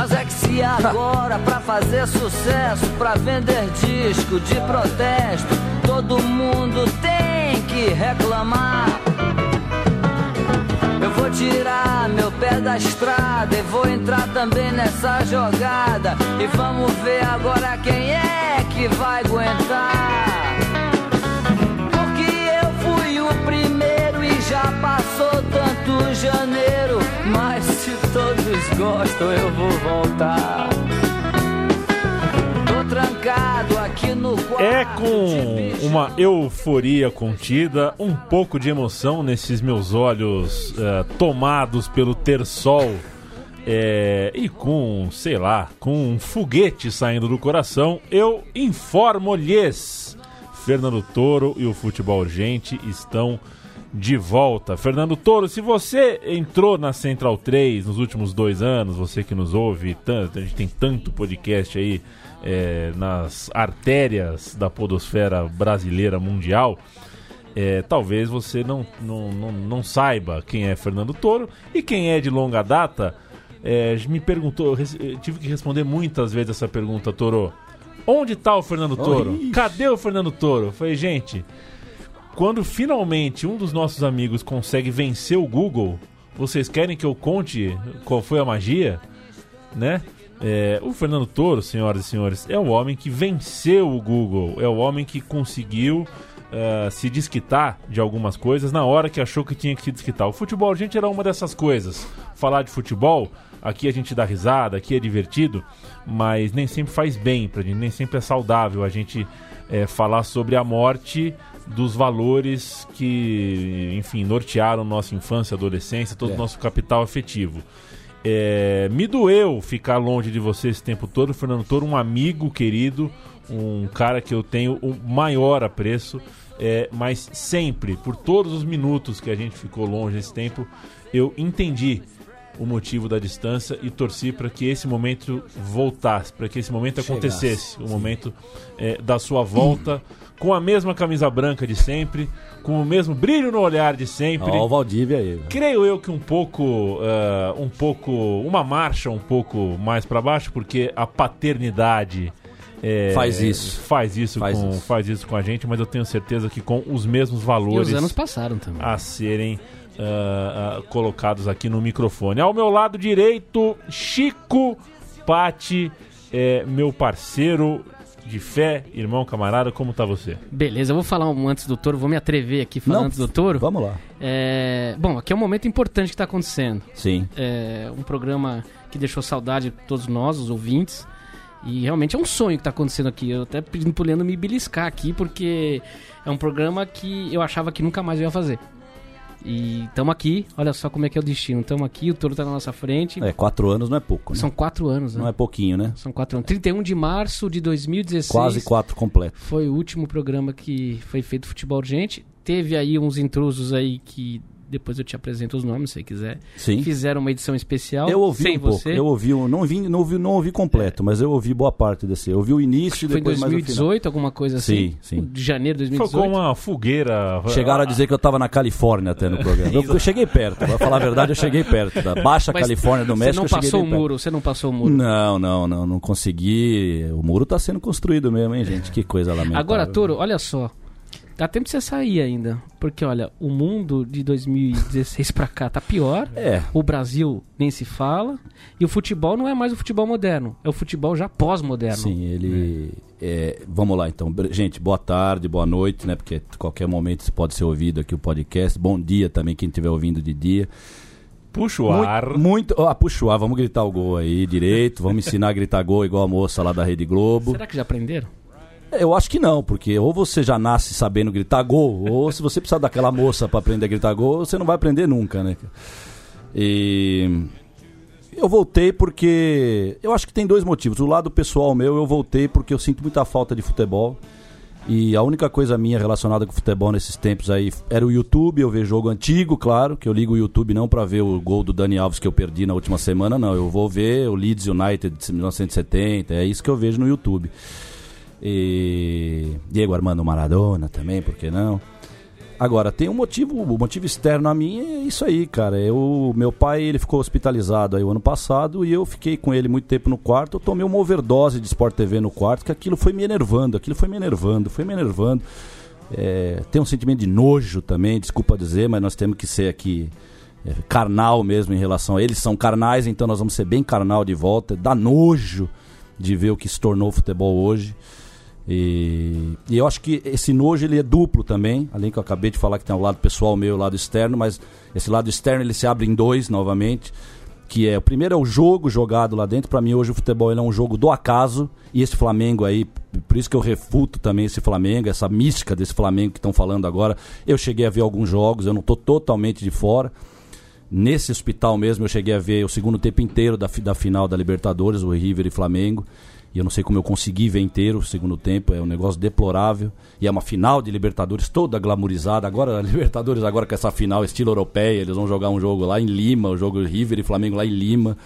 Mas é que se agora pra fazer sucesso, pra vender disco de protesto, todo mundo tem que reclamar. Eu vou tirar meu pé da estrada e vou entrar também nessa jogada. E vamos ver agora quem é que vai aguentar. Porque eu fui o primeiro e já passou tanto janeiro. Mas todos gostam, eu vou voltar. Tô trancado aqui no quarto. É com uma euforia contida, um pouco de emoção nesses meus olhos eh, tomados pelo ter-sol eh, e com, sei lá, com um foguete saindo do coração, eu informo-lhes. Fernando Toro e o Futebol Urgente estão de volta. Fernando Toro, se você entrou na Central 3 nos últimos dois anos, você que nos ouve tanto, a gente tem tanto podcast aí é, nas artérias da podosfera brasileira mundial, é, talvez você não, não, não, não saiba quem é Fernando Toro e quem é de longa data. é, me perguntou, tive que responder muitas vezes essa pergunta, Toro. Onde tá o Fernando Toro? ixi. Cadê o Fernando Toro? Falei, gente, quando finalmente um dos nossos amigos consegue vencer o Google, vocês querem que eu conte qual foi a magia? Né? É, o Fernando Toro, senhoras e senhores, é o homem que venceu o Google, é o homem que conseguiu eh, se desquitar de algumas coisas na hora que achou que tinha que se desquitar. O futebol, gente, era uma dessas coisas. Falar de futebol, aqui a gente dá risada, aqui é divertido, mas nem sempre faz bem pra gente, nem sempre é saudável a gente eh, falar sobre a morte dos valores que, enfim, nortearam nossa infância, adolescência, todo o É. nosso capital afetivo. É, me doeu ficar longe de você esse tempo todo, Fernando Toro, um amigo querido, um cara que eu tenho o maior apreço, é, mas sempre, por todos os minutos que a gente ficou longe esse tempo, eu entendi o motivo da distância e torci para que esse momento voltasse, para que esse momento Chegasse, acontecesse, o momento é, da sua volta, com a mesma camisa branca de sempre, com o mesmo brilho no olhar de sempre. Ó, o Valdívia aí. Creio eu que um pouco, ah, um pouco, uma marcha um pouco mais para baixo, porque a paternidade é, Faz isso. faz isso, Faz com, isso. faz isso com a gente, mas eu tenho certeza que com os mesmos E valores os anos passaram também. a serem ah, ah, colocados aqui no microfone. Ao meu lado direito, Chico Pati, é, meu parceiro de fé, irmão, camarada, como tá você? Beleza, eu vou falar um antes do touro, vou me atrever aqui falando Não, antes do touro. Vamos lá. É, bom, aqui é um momento importante que está acontecendo. Sim. É um programa que deixou saudade de todos nós, os ouvintes. E realmente é um sonho que está acontecendo aqui. Eu até pedindo pro Leandro me beliscar aqui, porque é um programa que eu achava que nunca mais eu ia fazer. E estamos aqui, olha só como é que é o destino. Estamos aqui, o touro tá na nossa frente. É, quatro anos não é pouco, né? São quatro anos, né? Não é pouquinho, né? São quatro anos. 31 de março de 2016. Quase quatro completo. Foi o último programa que foi feito Futebol Urgente. Teve aí uns intrusos aí que depois eu te apresento os nomes, se você quiser. Sim. Fizeram uma edição especial Eu ouvi sem um pouco. você. Eu ouvi, um- não ouvi, não ouvi, não ouvi completo, mas eu ouvi boa parte desse. Eu ouvi o início Acho e foi em depois mais o final. 2018, alguma coisa assim. Sim, sim. De janeiro de Foi 2018. com uma fogueira. Chegaram a dizer que eu tava na Califórnia até no programa. Eu, eu cheguei perto, pra falar a verdade, eu cheguei perto. Da Baixa Mas Califórnia do Você México, não eu cheguei passou o muro, você não passou o muro. Não, não, não, não consegui. O muro tá sendo construído mesmo, hein, gente? Que coisa lamentável. Agora, Toro, olha só. Dá tempo de você sair ainda. Porque, olha, o mundo de 2016 pra cá tá pior. É, O Brasil nem se fala. E o futebol não é mais o futebol moderno. É o futebol já pós-moderno. sim, ele. é, vamos lá então. Gente, boa tarde, boa noite, né? Porque a qualquer momento isso pode ser ouvido aqui o podcast. Bom dia também, quem estiver ouvindo de dia. Puxa o ar. Muito, muito ah, puxa o ar, vamos gritar o gol aí direito. Vamos ensinar a gritar gol igual a moça lá da Rede Globo. Será que já aprenderam? Eu acho que não, porque ou você já nasce sabendo gritar gol, ou se você precisar daquela moça pra aprender a gritar gol, você não vai aprender nunca, né? E eu voltei porque eu acho que tem dois motivos. O lado pessoal meu, eu voltei porque eu sinto muita falta de futebol. E a única coisa minha relacionada com futebol nesses tempos aí era o YouTube. Eu vejo jogo antigo, claro, que eu ligo o YouTube não pra ver o gol do Dani Alves que eu perdi na última semana, não. Eu vou ver o Leeds United de 1970, é isso que eu vejo no YouTube. E Diego Armando Maradona também, por que não? Agora, tem um motivo, o motivo externo a mim é isso aí, cara. Eu, meu pai, ele ficou hospitalizado aí o ano passado e eu fiquei com ele muito tempo no quarto. Eu tomei uma overdose de Sport TV no quarto, que aquilo foi me enervando, aquilo foi me enervando, foi me enervando. É, tem um sentimento de nojo também, desculpa dizer, mas nós temos que ser aqui é, carnal mesmo em relação a eles. São carnais, então nós vamos ser bem carnal de volta. Dá nojo de ver o que se tornou o futebol hoje. E, e, eu acho que esse nojo ele é duplo também, além que eu acabei de falar que tem o lado pessoal meu e o lado externo, mas esse lado externo ele se abre em dois novamente, que é o primeiro é o jogo jogado lá dentro. Para mim hoje o futebol é um jogo do acaso e esse Flamengo aí, por isso que eu refuto também esse Flamengo, essa mística desse Flamengo que estão falando agora. Eu cheguei a ver alguns jogos, eu não estou totalmente de fora. Nesse hospital mesmo eu cheguei a ver o segundo tempo inteiro da, da final da Libertadores, o River e Flamengo. E eu não sei como eu consegui ver inteiro o segundo tempo, é um negócio deplorável. E é uma final de Libertadores toda glamourizada. Agora, a Libertadores, agora com essa final estilo europeia, eles vão jogar um jogo lá em Lima, o jogo River e Flamengo lá em Lima.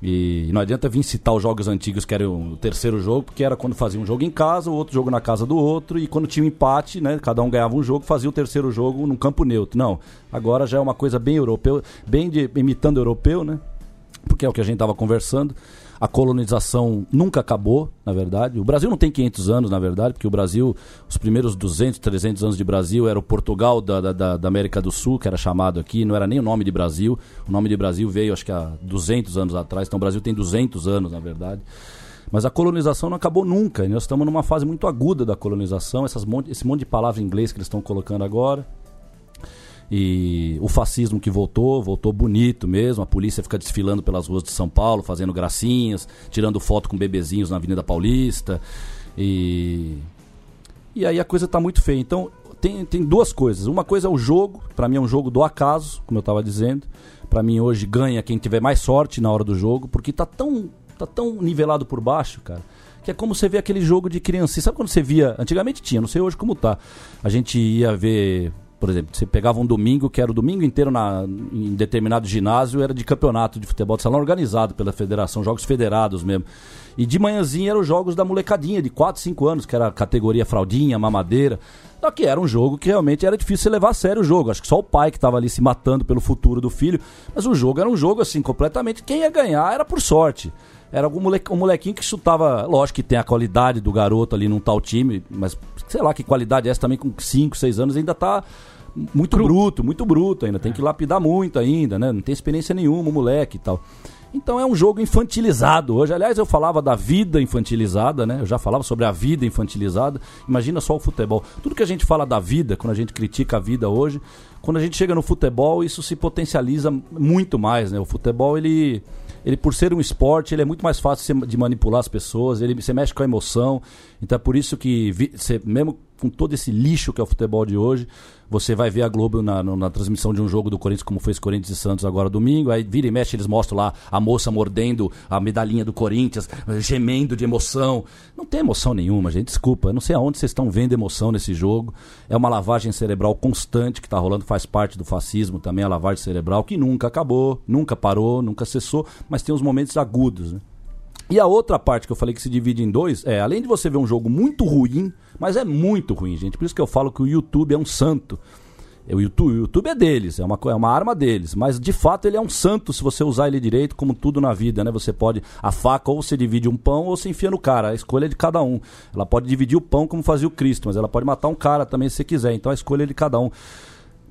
E não adianta vir citar os jogos antigos, que era o terceiro jogo, porque era quando fazia um jogo em casa, o outro jogo na casa do outro, e quando tinha um empate, né, cada um ganhava um jogo, fazia o terceiro jogo num campo neutro. Não, agora já é uma coisa bem europeu, bem de, imitando europeu, né? Porque é o que a gente estava conversando. A colonização nunca acabou, na verdade. O Brasil não tem 500 anos, na verdade, porque o Brasil, os primeiros 200, 300 anos de Brasil, era o Portugal da, da, da América do Sul, que era chamado aqui, não era nem o nome de Brasil. O nome de Brasil veio, acho que há 200 anos atrás. Então o Brasil tem 200 anos, na verdade. Mas a colonização não acabou nunca. Nós estamos numa fase muito aguda da colonização. Essas esse monte de palavra em inglês que eles estão colocando agora. E o fascismo que voltou, voltou bonito mesmo. A polícia fica desfilando pelas ruas de São Paulo, fazendo gracinhas, tirando foto com bebezinhos na Avenida Paulista. E. E aí a coisa está muito feia. Então, tem, tem duas coisas. Uma coisa é o jogo, para mim é um jogo do acaso, como eu estava dizendo. Para mim hoje ganha quem tiver mais sorte na hora do jogo, porque tá tão, tá tão nivelado por baixo, cara que é como você vê aquele jogo de criança. Sabe quando você via? Antigamente tinha, não sei hoje como tá. A gente ia ver por exemplo, você pegava um domingo, que era o domingo inteiro na, em determinado ginásio, era de campeonato de futebol de salão organizado pela federação, jogos federados mesmo. E de manhãzinha eram os jogos da molecadinha, de 4, 5 anos, que era a categoria fraldinha, mamadeira. Só que era um jogo que realmente era difícil você levar a sério o jogo. Acho que só o pai que estava ali se matando pelo futuro do filho. Mas o jogo era um jogo assim, completamente. Quem ia ganhar era por sorte. Era algum moleque, um molequinho que chutava. Lógico que tem a qualidade do garoto ali num tal time, mas sei lá que qualidade é essa também com 5, 6 anos ainda tá muito Cru. bruto, muito bruto ainda. Tem que lapidar muito ainda, né? Não tem experiência nenhuma, moleque e tal. Então é um jogo infantilizado hoje. Aliás, eu falava da vida infantilizada, né? Eu já falava sobre a vida infantilizada. Imagina só o futebol. Tudo que a gente fala da vida, quando a gente critica a vida hoje, quando a gente chega no futebol, isso se potencializa muito mais, né? O futebol, ele ele por ser um esporte, ele é muito mais fácil de manipular as pessoas, ele você mexe com a emoção. Então é por isso que você, mesmo com todo esse lixo que é o futebol de hoje, você vai ver a Globo na, na, transmissão de um jogo do Corinthians, como esse Corinthians e Santos agora domingo. Aí vira e mexe, eles mostram lá a moça mordendo a medalhinha do Corinthians, gemendo de emoção. Não tem emoção nenhuma, gente. Desculpa. Eu não sei aonde vocês estão vendo emoção nesse jogo. É uma lavagem cerebral constante que está rolando, faz parte do fascismo também, a lavagem cerebral, que nunca acabou, nunca parou, nunca cessou, mas tem os momentos agudos, né? E a outra parte que eu falei que se divide em dois é, além de você ver um jogo muito ruim, mas é muito ruim, gente. Por isso que eu falo que o YouTube é um santo. É, o YouTube, o YouTube é deles, é uma, é uma arma deles, mas de fato ele é um santo se você usar ele direito, como tudo na vida, né? Você pode, a faca ou você divide um pão ou você enfia no cara, a escolha é de cada um. Ela pode dividir o pão como fazia o Cristo, mas ela pode matar um cara também se você quiser, então a escolha é de cada um.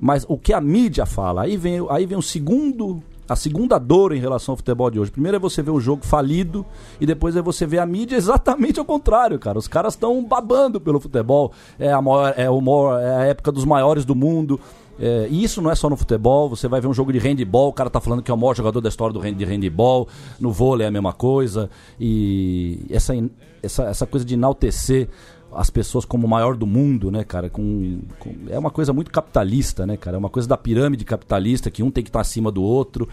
Mas o que a mídia fala, aí vem, aí vem o segundo a segunda dor em relação ao futebol de hoje. Primeiro é você ver o jogo falido e depois é você ver a mídia exatamente ao contrário, cara. Os caras estão babando pelo futebol. É a, maior, é, o maior, é a época dos maiores do mundo. É, e isso não é só no futebol, você vai ver um jogo de handball, o cara tá falando que é o maior jogador da história do hand, de handball, no vôlei é a mesma coisa. E essa, essa, essa coisa de enaltecer as pessoas como o maior do mundo, né, cara? Com, com, é uma coisa muito capitalista, né, cara? É uma coisa da pirâmide capitalista que um tem que estar acima do outro.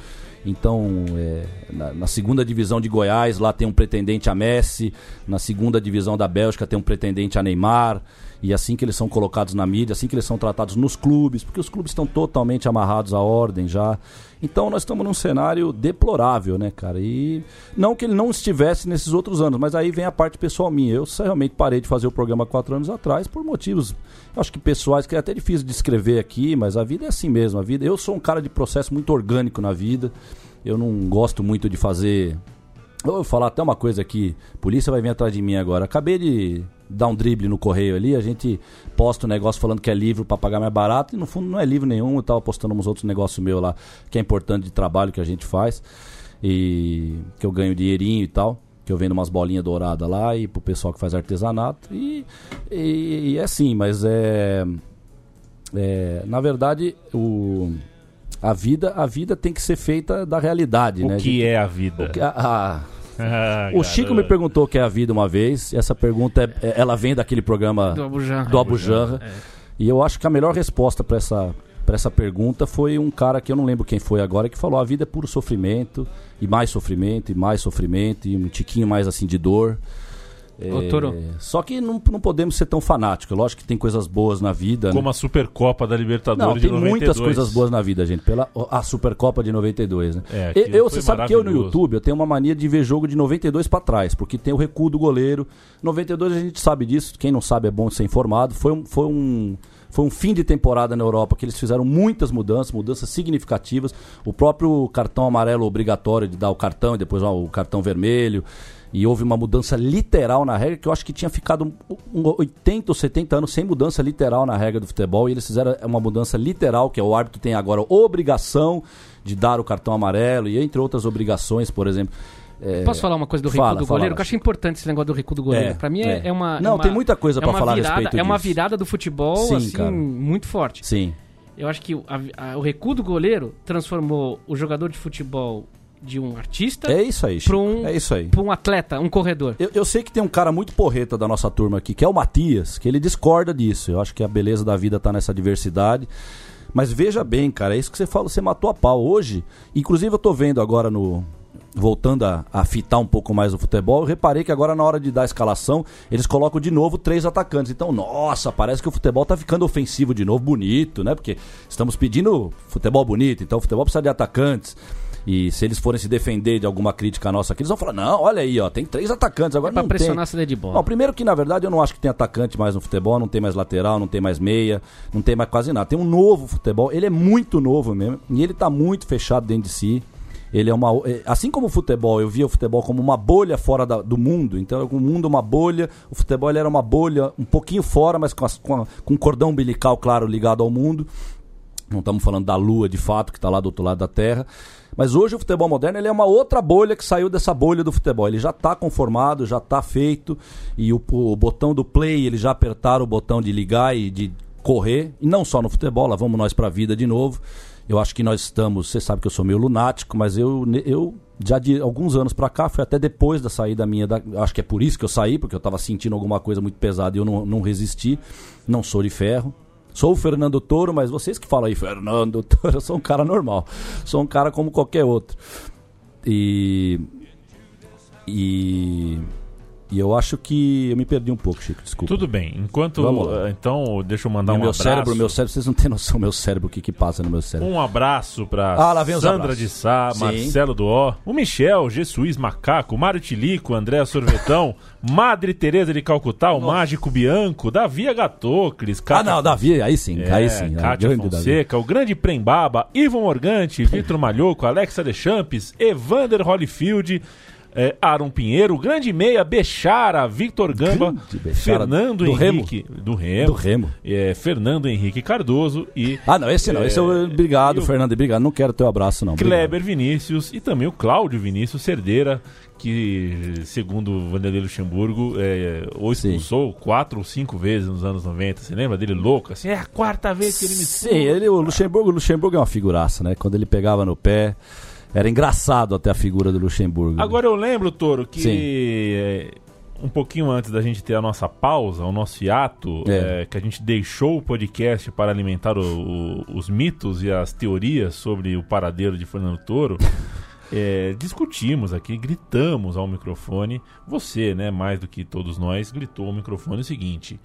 Então, é, na, na, segunda divisão de Goiás, lá tem um pretendente a Messi. Na segunda divisão da Bélgica tem um pretendente a Neymar. E assim que eles são colocados na mídia, assim que eles são tratados nos clubes, porque os clubes estão totalmente amarrados à ordem já. Então nós estamos num cenário deplorável, né, cara? E não que ele não estivesse nesses outros anos, mas aí vem a parte pessoal minha. Eu realmente parei de fazer o programa quatro anos atrás por motivos, acho que pessoais, que é até difícil de escrever aqui, mas a vida é assim mesmo. A vida, eu sou um cara de processo muito orgânico na vida. Eu não gosto muito de fazer eu vou falar até uma coisa aqui, polícia vai vir atrás de mim agora. Acabei de dar um drible no correio ali, a gente posta um negócio falando que é livro para pagar mais barato e no fundo não é livro nenhum, eu tava postando uns outros negócios meus lá, que é importante de trabalho que a gente faz e que eu ganho dinheirinho e tal, que eu vendo umas bolinhas douradas lá e pro pessoal que faz artesanato e, e, e é assim, mas é, é na verdade o a vida, a vida tem que ser feita da realidade, o né? O que gente, é a vida? Que, a, a, ah, o Chico me perguntou o que é a vida uma vez. E essa pergunta é, é ela vem daquele programa do Abujanra. Do é. E eu acho que a melhor resposta para essa para essa pergunta foi um cara que eu não lembro quem foi agora que falou a vida é puro sofrimento e mais sofrimento e mais sofrimento e um tiquinho mais assim de dor. É. Só que não, não podemos ser tão fanáticos. Lógico que tem coisas boas na vida. Como né? a Supercopa da Libertadores não, de tem 92. muitas coisas boas na vida, gente. Pela a Supercopa de 92, né? É, eu, você sabe que eu no YouTube eu tenho uma mania de ver jogo de 92 para trás, porque tem o recuo do goleiro. 92 a gente sabe disso, quem não sabe é bom ser informado. Foi um, foi um foi um fim de temporada na Europa que eles fizeram muitas mudanças, mudanças significativas. O próprio cartão amarelo obrigatório de dar o cartão e depois ó, o cartão vermelho e houve uma mudança literal na regra, que eu acho que tinha ficado um, 80 ou 70 anos sem mudança literal na regra do futebol, e eles fizeram uma mudança literal, que é o árbitro tem agora obrigação de dar o cartão amarelo, e entre outras obrigações, por exemplo. É... Posso falar uma coisa do recuo do goleiro? Fala. eu acho importante esse negócio do recuo do goleiro. É, Para mim é, é, uma. Não, uma, tem muita coisa para falar virada, a respeito É uma disso. virada do futebol, Sim, assim, cara. muito forte. Sim. Eu acho que a, a, o recuo do goleiro transformou o jogador de futebol de um artista é isso aí, para um, é isso aí. Pra um atleta, um corredor. Eu, eu, sei que tem um cara muito porreta da nossa turma aqui, que é o Matias, que ele discorda disso. Eu acho que a beleza da vida tá nessa diversidade. Mas veja bem, cara, é isso que você fala, você matou a pau. Hoje, inclusive eu tô vendo agora no. Voltando a, a fitar um pouco mais o futebol, eu reparei que agora na hora de dar a escalação, eles colocam de novo três atacantes. Então, nossa, parece que o futebol tá ficando ofensivo de novo, bonito, né? Porque estamos pedindo futebol bonito, então o futebol precisa de atacantes. E se eles forem se defender de alguma crítica nossa aqui, eles vão falar: não, olha aí, ó, tem três atacantes agora. É pra não pressionar tem. a saída de bola. Não, primeiro que na verdade eu não acho que tem atacante mais no futebol, não tem mais lateral, não tem mais meia, não tem mais quase nada. Tem um novo futebol, ele é muito novo mesmo, e ele tá muito fechado dentro de si. Ele é uma. É, assim como o futebol, eu via o futebol como uma bolha fora da, do mundo. Então, o mundo é uma bolha, o futebol era uma bolha um pouquinho fora, mas com, as, com, a, com um cordão umbilical, claro, ligado ao mundo. Não estamos falando da Lua de fato, que está lá do outro lado da Terra. Mas hoje o futebol moderno ele é uma outra bolha que saiu dessa bolha do futebol. Ele já está conformado, já está feito. E o, o, botão do play, eles já apertaram o botão de ligar e de correr. E não só no futebol, lá vamos nós para a vida de novo. Eu acho que nós estamos. Você sabe que eu sou meio lunático, mas eu, eu já de alguns anos para cá, foi até depois da saída minha. Da, acho que é por isso que eu saí, porque eu estava sentindo alguma coisa muito pesada e eu não, não resisti. Não sou de ferro. Sou o Fernando Toro, mas vocês que falam aí, Fernando Toro, eu sou um cara normal. Sou um cara como qualquer outro. E. E. E eu acho que eu me perdi um pouco, Chico, desculpa. Tudo bem. Enquanto. Então, deixa eu mandar e um meu abraço. Cérebro, meu cérebro, vocês não têm noção, meu cérebro, o que, que passa no meu cérebro. Um abraço pra ah, lá Sandra de Sá, Sim. Marcelo do O, o Michel, Jesus Macaco, Mário Tilico, André Sorvetão, Madre Teresa de Calcutá, o Nossa. Mágico Bianco, Davi Agatocles, Ah, não, Davi, aí sim, é, aí sim. Cátia grande Fonseca, Davi. o grande Prembaba, Ivo Morgante, Vitor Malhoco, Alexa Deschamps, Evander Holyfield, é, Aaron Pinheiro, grande meia, Bechara, Victor Gamba, Bechara, Fernando do Henrique, Remo. do Remo, Do Remo. É, Fernando Henrique Cardoso e Ah, não, esse não, esse eu. Obrigado, e o- Fernando, obrigado. Não quero teu abraço, não. Kleber Vinícius e também o Cláudio Vinícius Cerdeira, que, segundo o Vanderlei Luxemburgo, é, ou Sim. expulsou quatro ou cinco vezes nos anos 90. Você lembra dele louco? Assim, é a quarta vez que ele me Sim, ele, o Luxemburgo, o Luxemburgo é uma figuraça, né? Quando ele pegava no pé, era engraçado até a figura do Luxemburgo. Agora eu lembro, Toro, que é, um pouquinho antes da gente ter a nossa pausa, o nosso hiato, É. é, que a gente deixou o podcast para alimentar o- o- os mitos e as teorias sobre o paradeiro de Fernando Toro, é, discutimos aqui, gritamos ao microfone. Você, né, mais do que todos nós, gritou ao microfone o seguinte.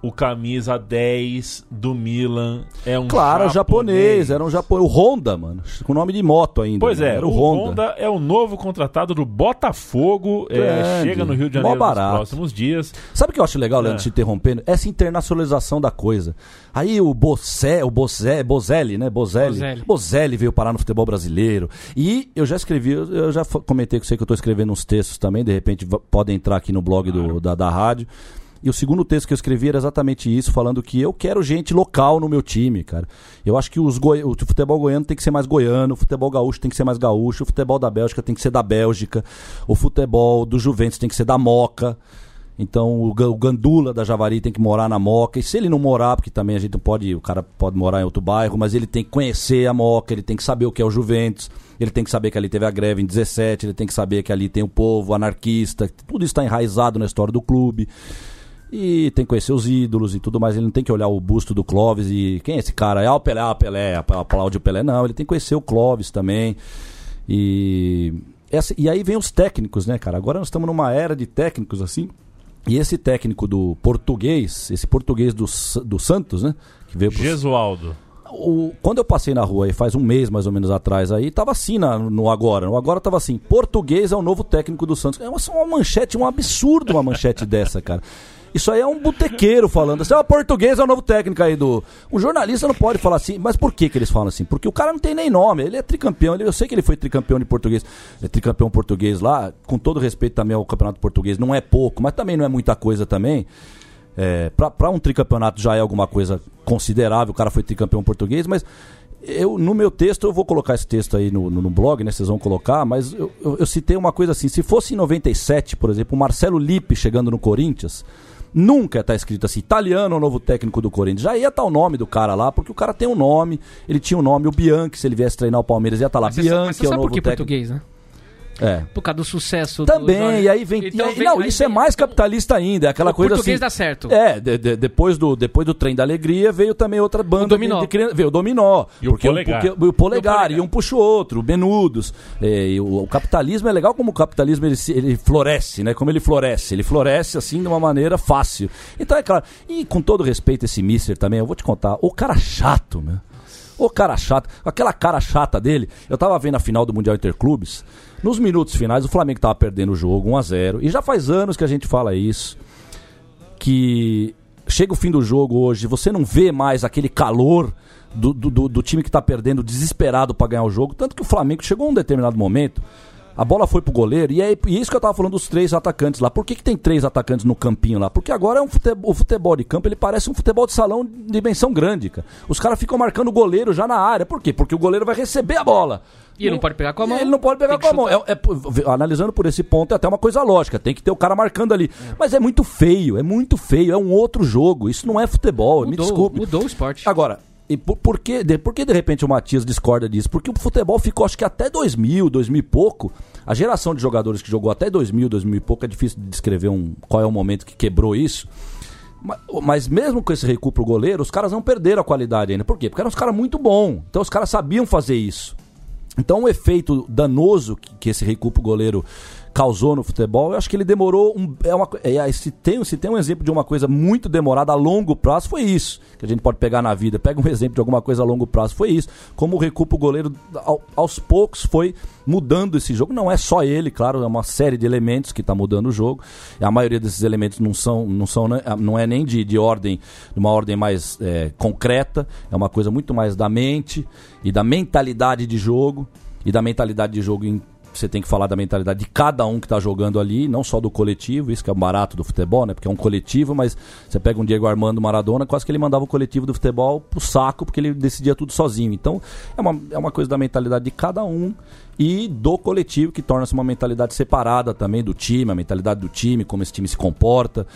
O camisa 10 do Milan é um Claro, japonês, era um japonês. O Honda, mano. Com nome de moto ainda. Pois né? é, era o o Honda. Honda é o novo contratado do Botafogo. é, chega no Rio de mó Janeiro nos próximos dias. Sabe o que eu acho legal, Leandro, É. te interrompendo? Essa internacionalização da coisa. Aí o Bossé, o Bossé, Bozelli, né? Bozelli. Bozelli. Bozelli veio parar no futebol brasileiro. E eu já escrevi, eu já comentei com você que eu tô escrevendo uns textos também, de repente podem entrar aqui no blog do, da, da rádio. E o segundo texto que eu escrevi era exatamente isso, falando que eu quero gente local no meu time, cara. Eu acho que os goi... o futebol goiano tem que ser mais goiano, o futebol gaúcho tem que ser mais gaúcho, o futebol da Bélgica tem que ser da Bélgica, o futebol do Juventus tem que ser da Moca. Então o, Ga- o Gandula da Javari tem que morar na Moca. E se ele não morar, porque também a gente não pode, o cara pode morar em outro bairro, mas ele tem que conhecer a Moca, ele tem que saber o que é o Juventus, ele tem que saber que ali teve a greve em 17, ele tem que saber que ali tem o povo anarquista, tudo isso está enraizado na história do clube. E tem que conhecer os ídolos e tudo mais. Ele não tem que olhar o busto do Clóvis e quem é esse cara? É o Pelé, ah, o Pelé, aplaude o Pelé. Não, ele tem que conhecer o Clóvis também. E, essa, e aí vem os técnicos, né, cara? Agora nós estamos numa era de técnicos assim. E esse técnico do português, esse português do, do Santos, né? Que veio pro Gesualdo. o- quando eu passei na rua aí faz um mês mais ou menos atrás aí, tava assim na- no Agora. No Agora tava assim, português é o novo técnico do Santos. É uma, uma manchete, um absurdo uma manchete dessa, cara. Isso aí é um botequeiro falando assim, ó, português é o novo técnico aí do... Um jornalista não pode falar assim, mas por que que eles falam assim? Porque o cara não tem nem nome, ele é tricampeão, ele- eu sei que ele foi tricampeão de português, é tricampeão português lá, com todo respeito também ao campeonato português, não é pouco, mas também não é muita coisa também. É, para um tricampeonato já é alguma coisa considerável, o cara foi tricampeão português, mas eu no meu texto, eu vou colocar esse texto aí no, no, no blog, né? Vocês vão colocar, mas eu, eu, eu citei uma coisa assim: se fosse em 97, por exemplo, o Marcelo Lippe chegando no Corinthians. Nunca tá escrito assim, italiano é o novo técnico do Corinthians. Já ia estar o nome do cara lá, porque o cara tem um nome, ele tinha um nome, o Bianchi, se ele viesse treinar o Palmeiras, ia estar lá. Mas você, sabe- mas Bianchi você é o novo por que técnico. português, né? É. Por causa do sucesso do Também, Jorge. e aí vem. Então e aí- vem- não, aí isso é vem- mais capitalista ainda, é aquela o coisa português assim. dá certo. É, de- de- depois, do, depois do Trem da Alegria veio também outra banda. O Dominó. De, de criança- veio o Dominó. E o Polegar. porque o Polegar, E o Polegar. e um puxa o outro, o Benudos. É, e o, o capitalismo é legal como o capitalismo ele, ele floresce, né? Como ele floresce. Ele floresce assim de uma maneira fácil. Então é claro. E com todo respeito esse mister também, eu vou te contar, o cara chato, meu. O cara chato, aquela cara chata dele. Eu tava vendo a final do Mundial Interclubes. Nos minutos finais, o Flamengo tava perdendo o jogo 1 a 0 E já faz anos que a gente fala isso. Que chega o fim do jogo hoje, você não vê mais aquele calor do, do, do- do time que tá perdendo, desesperado para ganhar o jogo. Tanto que o Flamengo chegou a um determinado momento. A bola foi pro goleiro, e é e isso que eu tava falando dos três atacantes lá. Por que, que tem três atacantes no campinho lá? Porque agora é um futebol, o futebol de campo, ele parece um futebol de salão de dimensão grande, cara. Os caras ficam marcando o goleiro já na área. Por quê? Porque o goleiro vai receber a bola. E ele não pode pegar com a mão. Ele não pode pegar com a mão. É, é analisando por esse ponto, é até uma coisa lógica. Tem que ter o cara marcando ali. Mas é muito feio, é muito feio. É um outro jogo. Isso não é futebol. me Mudou, desculpe. mudou o esporte. Agora, e por, por, que, de, por que de repente o Matias discorda disso? Porque o futebol ficou, acho que até 2000, 2000 e pouco. A geração de jogadores que jogou até 2000, 2000 e pouco, é difícil de descrever um, qual é o momento que quebrou isso. Ma- Mas mesmo com esse recuo pro goleiro, os caras não perderam a qualidade ainda. Por quê? Porque eram uns caras muito bons. Então os caras sabiam fazer isso. Então o efeito danoso que, que esse recuo pro goleiro causou no futebol, eu acho que ele demorou um, é uma, co- é, se, tem, se tem um exemplo de uma coisa muito demorada a longo prazo, foi isso. Que a gente pode pegar na vida. Pega um exemplo de alguma coisa a longo prazo, foi isso. Como o recuo pro goleiro, ao- aos poucos, foi mudando esse jogo. Não é só ele, claro, é uma série de elementos que está mudando o jogo. A maioria desses elementos não são, não são né, não é nem de, de ordem, de uma ordem mais é, concreta, é uma coisa muito mais da mente e da mentalidade de jogo e da mentalidade de jogo em você tem que falar da mentalidade de cada um que está jogando ali, não só do coletivo, isso que é o barato do futebol, né? Porque é um coletivo, mas você pega um Diego Armando Maradona, quase que ele mandava o coletivo do futebol pro saco, porque ele decidia tudo sozinho. Então, é uma, é uma coisa da mentalidade de cada um e do coletivo, que torna-se uma mentalidade separada também do time, a mentalidade do time, como esse time se comporta.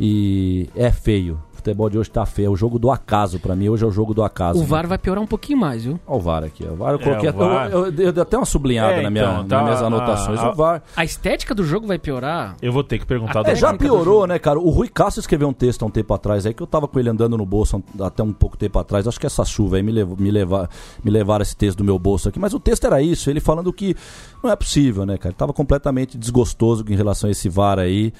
E é feio. Futebol de hoje tá feio. É o jogo do acaso pra mim. Hoje é o jogo do acaso. O VAR vai piorar um pouquinho mais, viu? Olha o VAR aqui. O VAR eu coloquei. É, o VAR. Eu, eu- eu até uma sublinhada É, na minha, então, tá- nas minhas anotações. a- o VAR. A estética do jogo vai piorar. Eu vou ter que perguntar Até É, do já piorou, né, cara? O Rui Castro escreveu um texto há um tempo atrás aí que eu tava com ele andando no bolso até um pouco tempo atrás. Acho que essa chuva aí me, levou, me, levar, me levaram esse texto do meu bolso aqui. Mas o texto era isso, ele falando que não é possível, né, cara? Ele tava completamente desgostoso em relação a esse VAR aí.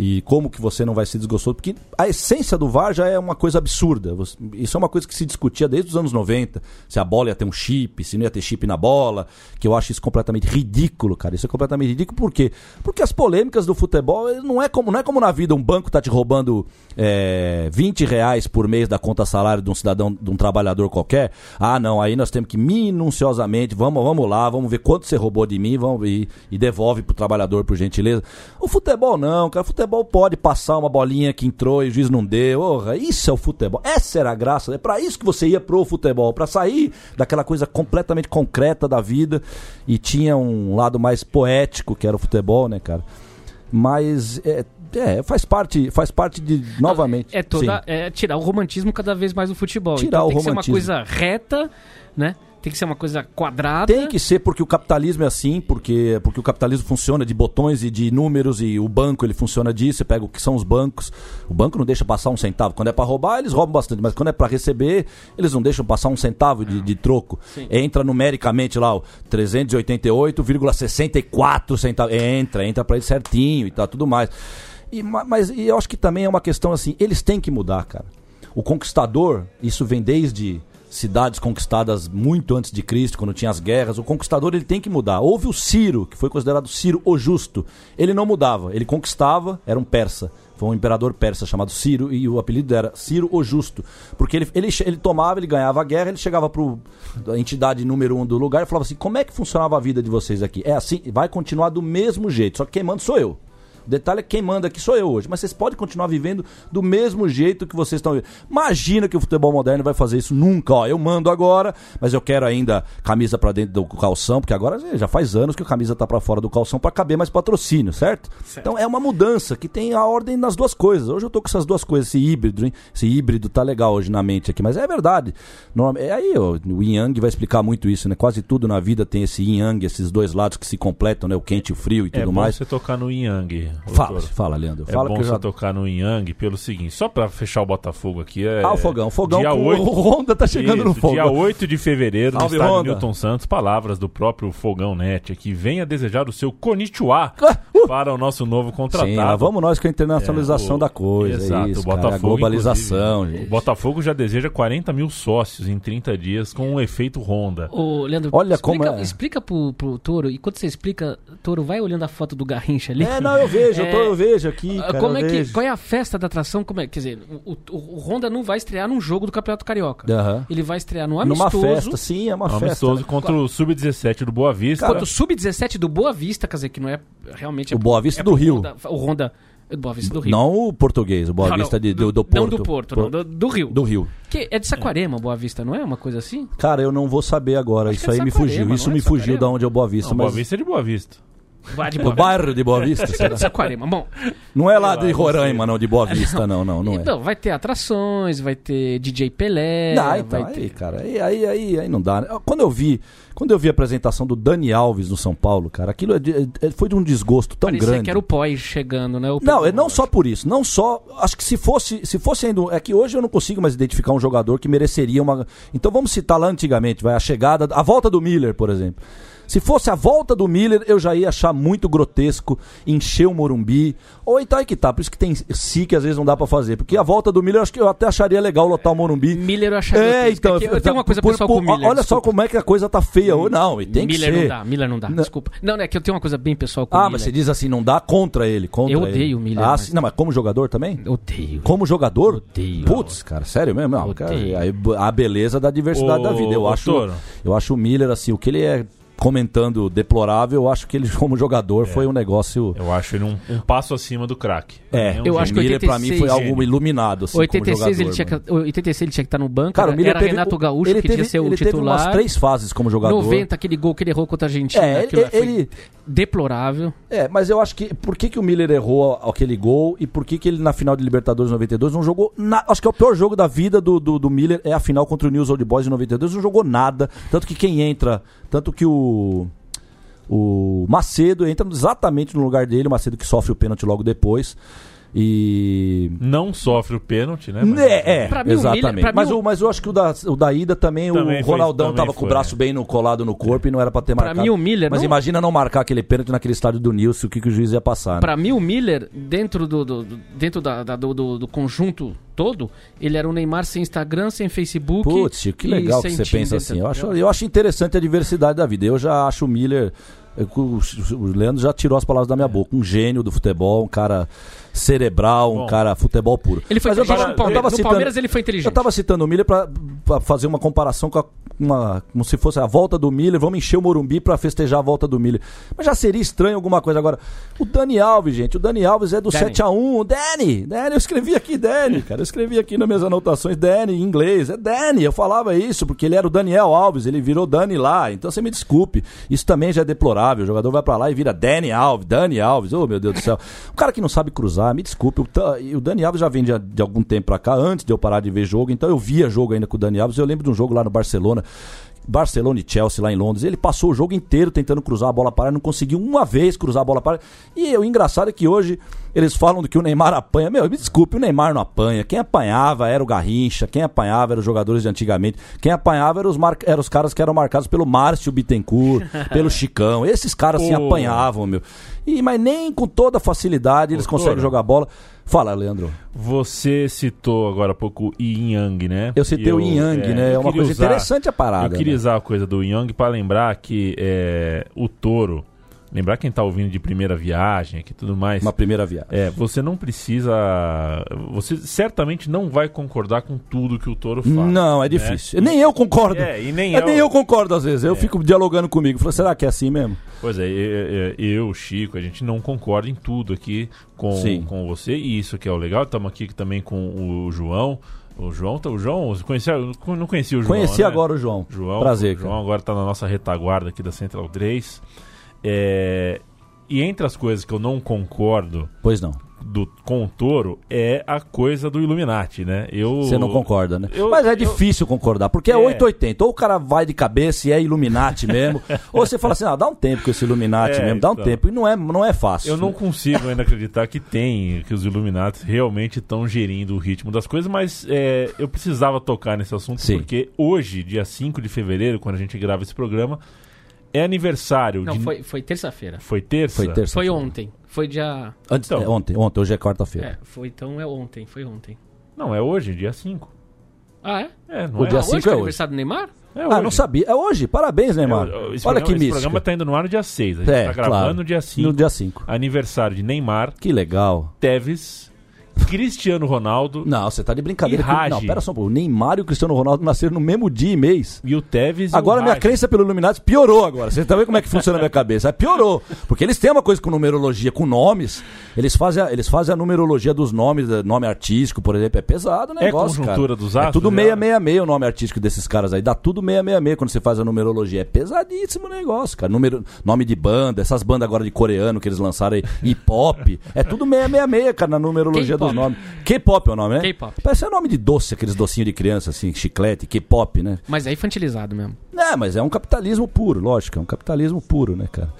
E como que você não vai ser desgostoso? Porque a essência do VAR já é uma coisa absurda. Isso é uma coisa que se discutia desde os anos 90. Se a bola ia ter um chip, se não ia ter chip na bola. Que eu acho isso completamente ridículo, cara. Isso é completamente ridículo. Por quê? Porque as polêmicas do futebol eh, não é como, não é como na vida um banco tá te roubando é, 20 reais por mês da conta salário de um cidadão, de um trabalhador qualquer. Ah, não, aí nós temos que minuciosamente, vamos, vamos lá, vamos ver quanto você roubou de mim vamos, e, e devolve pro trabalhador, por gentileza. O futebol não, cara. O futebol pode passar uma bolinha que entrou e o juiz não deu. Orra, isso é o futebol. Essa era a graça. É pra isso que você ia pro futebol, pra sair daquela coisa completamente concreta da vida e tinha um lado mais poético que era o futebol, né, cara? Mas é, é, faz parte, faz parte de novamente. É toda. É tirar o romantismo cada vez mais do futebol. Tirar então o tem que romantismo. ser uma coisa reta, né? Tem que ser uma coisa quadrada. Tem que ser porque o capitalismo é assim, porque, porque o capitalismo funciona de botões e de números e o banco ele funciona disso. Você pega o que são os bancos. O banco não deixa passar um centavo. Quando é pra roubar, eles roubam bastante, mas quando é pra receber, eles não deixam passar um centavo de, de troco. Entra numericamente lá o 388,64 centavos. Entra, entra pra ele certinho e tá tudo mais. E, ma- mas e eu acho que também é uma questão assim, eles têm que mudar, cara. O conquistador, isso vem desde cidades conquistadas muito antes de Cristo, quando tinha as guerras. O conquistador ele tem que mudar. Houve o Ciro, que foi considerado Ciro o Justo. Ele não mudava, ele conquistava, era um persa. Foi um imperador persa chamado Ciro e o apelido era Ciro o Justo. Porque ele, ele, ele tomava, ele ganhava a guerra, ele chegava para a entidade número um do lugar e falava assim: como é que funcionava a vida de vocês aqui? É assim, vai continuar do mesmo jeito, só que quem manda sou eu. O detalhe é que quem manda aqui sou eu hoje. Mas vocês podem continuar vivendo do mesmo jeito que vocês estão vivendo. Imagina que o futebol moderno vai fazer isso nunca. Ó, eu mando agora, mas eu quero ainda camisa pra dentro do calção, porque agora já faz anos que a camisa tá pra fora do calção pra caber mais patrocínio, certo? Então é uma mudança que tem a ordem nas duas coisas. Hoje eu tô com essas duas coisas, esse híbrido, hein? Esse híbrido tá legal hoje na mente aqui, mas é verdade. É aí, ó, o Yin Yang vai explicar muito isso, né? Quase tudo na vida tem esse Yin Yang, esses dois lados que se completam, né? O quente e o frio e É tudo bom mais. você tocar no Yin Yang. Fala, fala, Leandro. É Fala bom que você já. tocar no Yang pelo seguinte, só pra fechar o Botafogo aqui é... Ah, o fogão. O fogão dia com 8, o Honda tá chegando no Isso, fogão. Dia 8 de fevereiro, no estádio Honda. Newton Santos, palavras do próprio Fogão Net aqui. Venha desejar o seu konnichiwa Ah! Para o nosso novo contratado. Sim, vamos nós com a internacionalização É, o- da coisa. Exato, isso, o cara, Botafogo. a globalização, gente. O Botafogo já deseja 40 mil sócios em 30 dias com um efeito Honda. Ô, Leandro, Olha explica, como é. explica pro, pro Touro, e quando você explica, Touro, vai olhando a foto do Garrincha ali. É, não, eu vejo, eu, tô, eu vejo aqui. Cara, como é que, vejo. qual é a festa da atração? Como é, quer dizer, o, o, o Honda não vai estrear num jogo do Campeonato Carioca. Ele vai estrear no Numa amistoso. festa, sim, é uma Um festa. amistoso né? contra o Sub-17 do Boa Vista. Contra o Sub-17 do Boa Vista, quer dizer, que não é realmente... é O Boa Vista é do Rio. Honda- o Honda... O Boa Vista do Rio. Não o português, o Boa Não, não, Vista de- do, do Porto. Não do Porto, não, do, do Rio. Do Rio. Que é de Saquarema, Boa Vista, não é uma coisa assim? Cara, eu não vou saber agora. Acho Isso é aí me fugiu. não Isso é me fugiu da onde é o Boa Vista. Não, Boa mas... Vista é de Boa Vista. Vai de O Boa Vista. bairro de Boa Vista? será? Saquarema. Bom, Não é lá de não Roraima, não, de Boa Vista, não, não, não é. Não, vai ter atrações, vai ter DJ Pelé, Ah, então, vai aí, ter... cara, aí, aí, aí, aí não dá. né? Quando eu vi, quando eu vi a apresentação do Dani Alves no São Paulo, cara, aquilo é de- é- foi de um desgosto tão Parecia grande. que era o Poi chegando, né? O Não, é não só por isso, não só, acho que se fosse, se fosse ainda, é que hoje eu não consigo mais identificar um jogador que mereceria uma, então vamos citar lá antigamente, vai a chegada, a volta do Miller, por exemplo. Se fosse a volta do Miller, eu já ia achar muito grotesco encher o Morumbi. Ou então é que tá, por isso que tem si que às vezes não dá pra fazer. Porque a volta do Miller, eu acho que eu até acharia legal lotar o Morumbi. Miller eu acho É, então. eu, eu tenho uma coisa por- pessoal por- com o Miller. Olha só desculpa. como é que a coisa tá feia. hoje. Não, e tem Miller que ser. não dá, Miller não dá, Não. desculpa. Não, não, é que eu tenho uma coisa bem pessoal com o Ah, Miller. mas você diz assim, não dá contra ele. Contra Eu ele. odeio o Miller, Ah, mas- sim, não, mas como jogador também? Odeio. Como jogador? Odeio. Putz, cara, sério mesmo? Não, cara, a beleza da diversidade Ô, da vida. Eu acho, Toro. eu acho o Miller, assim, o que ele é comentando deplorável, eu acho que ele, como jogador, foi um negócio. Eu acho ele um, um passo acima do craque. É, um Eu o acho que Miller pra mim 86 foi algo iluminado. Assim, como 86 ele, jogador, tinha mano. que, 86 ele tinha que estar no banco, Cara, o era, Miller era teve, Renato Gaúcho ele que teve, devia ser o ele teve titular. umas três fases como jogador. 90 aquele gol que ele errou contra a Argentina. É, ele, foi- ele- deplorável. É, mas eu acho que. Por que, que o Miller errou aquele gol e por que, que ele na final de Libertadores 92 não jogou. Na, acho que é o pior jogo da vida do, do, do Miller é a final contra o News Old Boys em 92. Não jogou nada. Tanto que quem entra. Tanto que o. O Macedo entra exatamente no lugar dele, o Macedo que sofre o pênalti logo depois. E. Não sofre o pênalti, né? Mas- É, é Pra mim, exatamente. pra mim, mas, o- mas eu acho que o da, o da ida também, Também o Ronaldão tava com o braço é. bem no, colado no corpo e não era pra ter Pra marcado. mim, o Miller. Mas não- imagina não marcar aquele pênalti naquele estádio do Nilson, o que, que o juiz ia passar. Né? Pra mim, o Miller, dentro do, do- dentro da, da- do, do- do conjunto todo, ele era um Neymar sem Instagram, sem Facebook. Putz, que legal que você Tinder, pensa assim. Eu acho, eu acho interessante a diversidade da vida. Eu já acho o Miller. eu- O o Leandro já tirou as palavras da minha boca. Um gênio do futebol, um cara cerebral, um Bom. cara futebol puro. Ele foi Mas eu inteligente tava- no Palmeiras. No citando- Palmeiras ele foi inteligente. Eu tava citando o Miller pra, pra fazer uma comparação com a, uma, como se fosse a volta do Miller. Vamos encher o Morumbi pra festejar a volta do Miller. Mas já seria estranho alguma coisa agora. O Dani Alves, gente. O Dani Alves é do Dani. 7x1. Dani! Dani, eu escrevi aqui Dani, cara. Eu escrevi aqui nas minhas anotações Dani em inglês. É Dani. Eu falava isso porque ele era o Daniel Alves. Ele virou Dani lá. Então você me desculpe. Isso também já é deplorável. O jogador vai pra lá e vira Dani Alves. Dani Alves. Oh, meu Deus do céu. Um cara que não sabe cruzar, me desculpe. O, o Dani Alves já vem de, de algum tempo pra cá, antes de eu parar de ver jogo. Então eu via jogo ainda com o Dani Alves. Eu lembro de um jogo lá no Barcelona. Barcelona e Chelsea lá em Londres. Ele passou o jogo inteiro tentando cruzar a bola para não conseguiu uma vez cruzar a bola para. E o engraçado é que hoje eles falam do que o Neymar apanha. Meu, me desculpe, o Neymar não apanha. Quem apanhava era o Garrincha, quem apanhava eram os jogadores de antigamente. Quem apanhava eram os, mar... eram os caras que eram marcados pelo Márcio Bittencourt, pelo Chicão. Esses caras se Pô. apanhavam, meu. E, mas nem com toda facilidade eles conseguem Toro. jogar bola. Fala, Leandro. Você citou agora há pouco o Yin Yang, né? Eu citei E o Yin Yang, né? É eu uma coisa usar- interessante a parada. Eu queria né? usar a coisa do Yang para lembrar que é, o touro. Lembrar quem tá ouvindo de primeira viagem aqui e tudo mais. Uma primeira viagem. É, você não precisa. Você certamente não vai concordar com tudo que o touro fala. Não, é né? difícil. Nem eu concordo. É, e nem É, eu. nem eu concordo às vezes. Eu fico dialogando comigo. Falo, será que é assim mesmo? Pois é, eu, Chico, a gente não concorda em tudo aqui com, Sim. com você, e isso que é o legal. Estamos aqui também com o João. O João, tá- o João, conhecia, não conhecia o João. Conheci né? agora o João. João. Prazer, O cara. João agora está na nossa retaguarda aqui da Central 3. É, e entre as coisas que eu não concordo Pois não. do, com o touro é a coisa do Illuminati, né? Eu, Você não concorda, né? eu- Mas é eu- difícil concordar, porque é, É. 880. Ou o cara vai de cabeça e é Illuminati mesmo, ou você fala assim, ah, dá um tempo com esse Illuminati É, mesmo, dá um então. tempo. E não é, não é fácil. Eu não consigo ainda acreditar que tem, que os Illuminati realmente estão gerindo o ritmo das coisas, mas é, eu precisava tocar nesse assunto Sim. porque hoje, dia 5 de fevereiro, quando a gente grava esse programa, é aniversário Não, de. foi, foi terça-feira. Foi terça? Foi terça. Foi ontem. Foi dia. Antes, Então. é, ontem, ontem, hoje é quarta-feira. É, foi então é ontem. Foi ontem. Não, é hoje, dia 5. Ah, é? É, não O é? dia Ah, cinco hoje que é é hoje. aniversário do Neymar? É Ah, não sabia. É hoje, parabéns, Neymar. É, esse Olha programa, que Esse mística. programa tá indo no ar no dia 6. A gente É, tá gravando claro. no dia 5. No dia 5. Aniversário de Neymar, Que legal. Teves, Cristiano Ronaldo Não, você tá de brincadeira. E com- Não, Raj. pera só um pouco. O Neymar e o Cristiano Ronaldo nasceram no mesmo dia e mês. e o Teves. e Agora o minha Raj. crença pelo Illuminati piorou agora. Você tá vendo como é que funciona a minha cabeça? É, piorou. Porque eles têm uma coisa com numerologia, com nomes. Eles fazem a, eles fazem a numerologia dos nomes, nome artístico, por exemplo. É pesado o negócio, conjuntura cara. dos É astros, tudo né? 666 o nome artístico desses caras aí. Dá tudo 666 quando você faz a numerologia. É pesadíssimo o negócio, cara. Número, nome de banda, essas bandas agora de coreano que eles lançaram aí, hip hop. É tudo 666, cara, na numerologia K-pop. Dos nomes. K-pop é o nome, né? K-pop. Parece é nome de doce, aqueles docinhos de criança, assim, chiclete, K-pop, né? Mas é infantilizado mesmo. É, mas é um capitalismo puro, lógico, é um capitalismo puro, né, cara?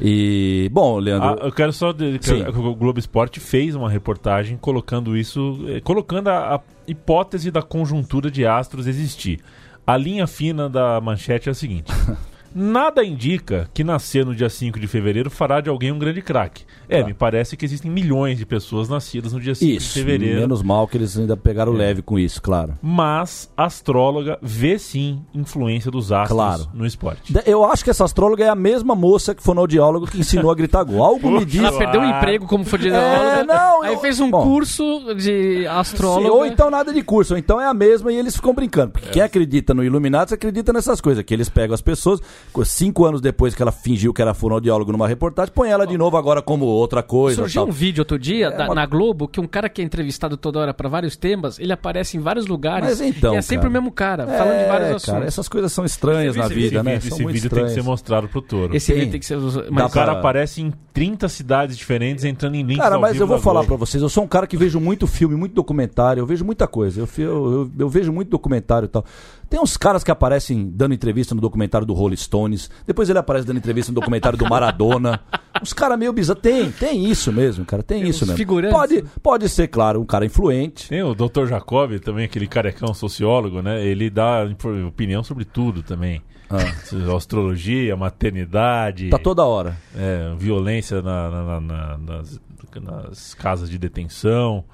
E, bom, Leandro, Ah, eu quero só dizer que o Globo Esporte fez uma reportagem colocando isso, eh, colocando a, a hipótese da conjuntura de astros existir. A linha fina da manchete é a seguinte: Nada indica que nascer no dia 5 de fevereiro fará de alguém um grande craque. É, Tá. me parece que existem milhões de pessoas nascidas no dia 5 isso, de fevereiro. menos mal que eles ainda pegaram É. leve com isso, claro. Mas a astróloga vê sim influência dos astros Claro. no esporte. De- Eu acho que essa astróloga é a mesma moça que fonoaudiólogo que ensinou a gritar gol. Algo me diz. Ela perdeu o emprego como É, fonoaudióloga. não, aí eu- fez um Bom. curso de Sim, astróloga. ou então nada de curso, ou então é a mesma e eles ficam brincando. Porque quem acredita no Illuminati acredita nessas coisas, que eles pegam as pessoas. Cinco anos depois que ela fingiu que era fonoaudiólogo numa reportagem, põe ela de novo agora como outra coisa. Surgiu tal. um vídeo outro dia É da- uma- na Globo que um cara que é entrevistado toda hora pra vários temas, ele aparece em vários lugares. Mas então, e é sempre cara. o mesmo cara, falando de vários É, assuntos. cara, essas coisas são estranhas na esse, vida, esse né? Vídeo, são esse vídeo tem que ser estranhas. mostrado pro Toro. Esse Tem. evento tem que ser. Mas, O cara pra- aparece em 30 cidades diferentes, entrando em links Cara, mas eu vou falar pra vocês, eu sou um cara que vejo muito filme, muito documentário, eu vejo muita coisa. Eu, eu, eu- eu vejo muito documentário e tal. Tem uns caras que aparecem dando entrevista no documentário do Rolling Stones, depois ele aparece dando entrevista no documentário do Maradona. Uns caras meio bizarros. Tem, tem isso mesmo, cara, tem, Tem isso mesmo. figurantes. Pode, pode ser, claro, um cara influente. Tem o Dr. Jacob, também aquele carecão sociólogo, né? Ele dá opinião sobre tudo também. Astrologia, maternidade, Tá toda hora. é, violência na- na- na- na- nas, nas casas de detenção.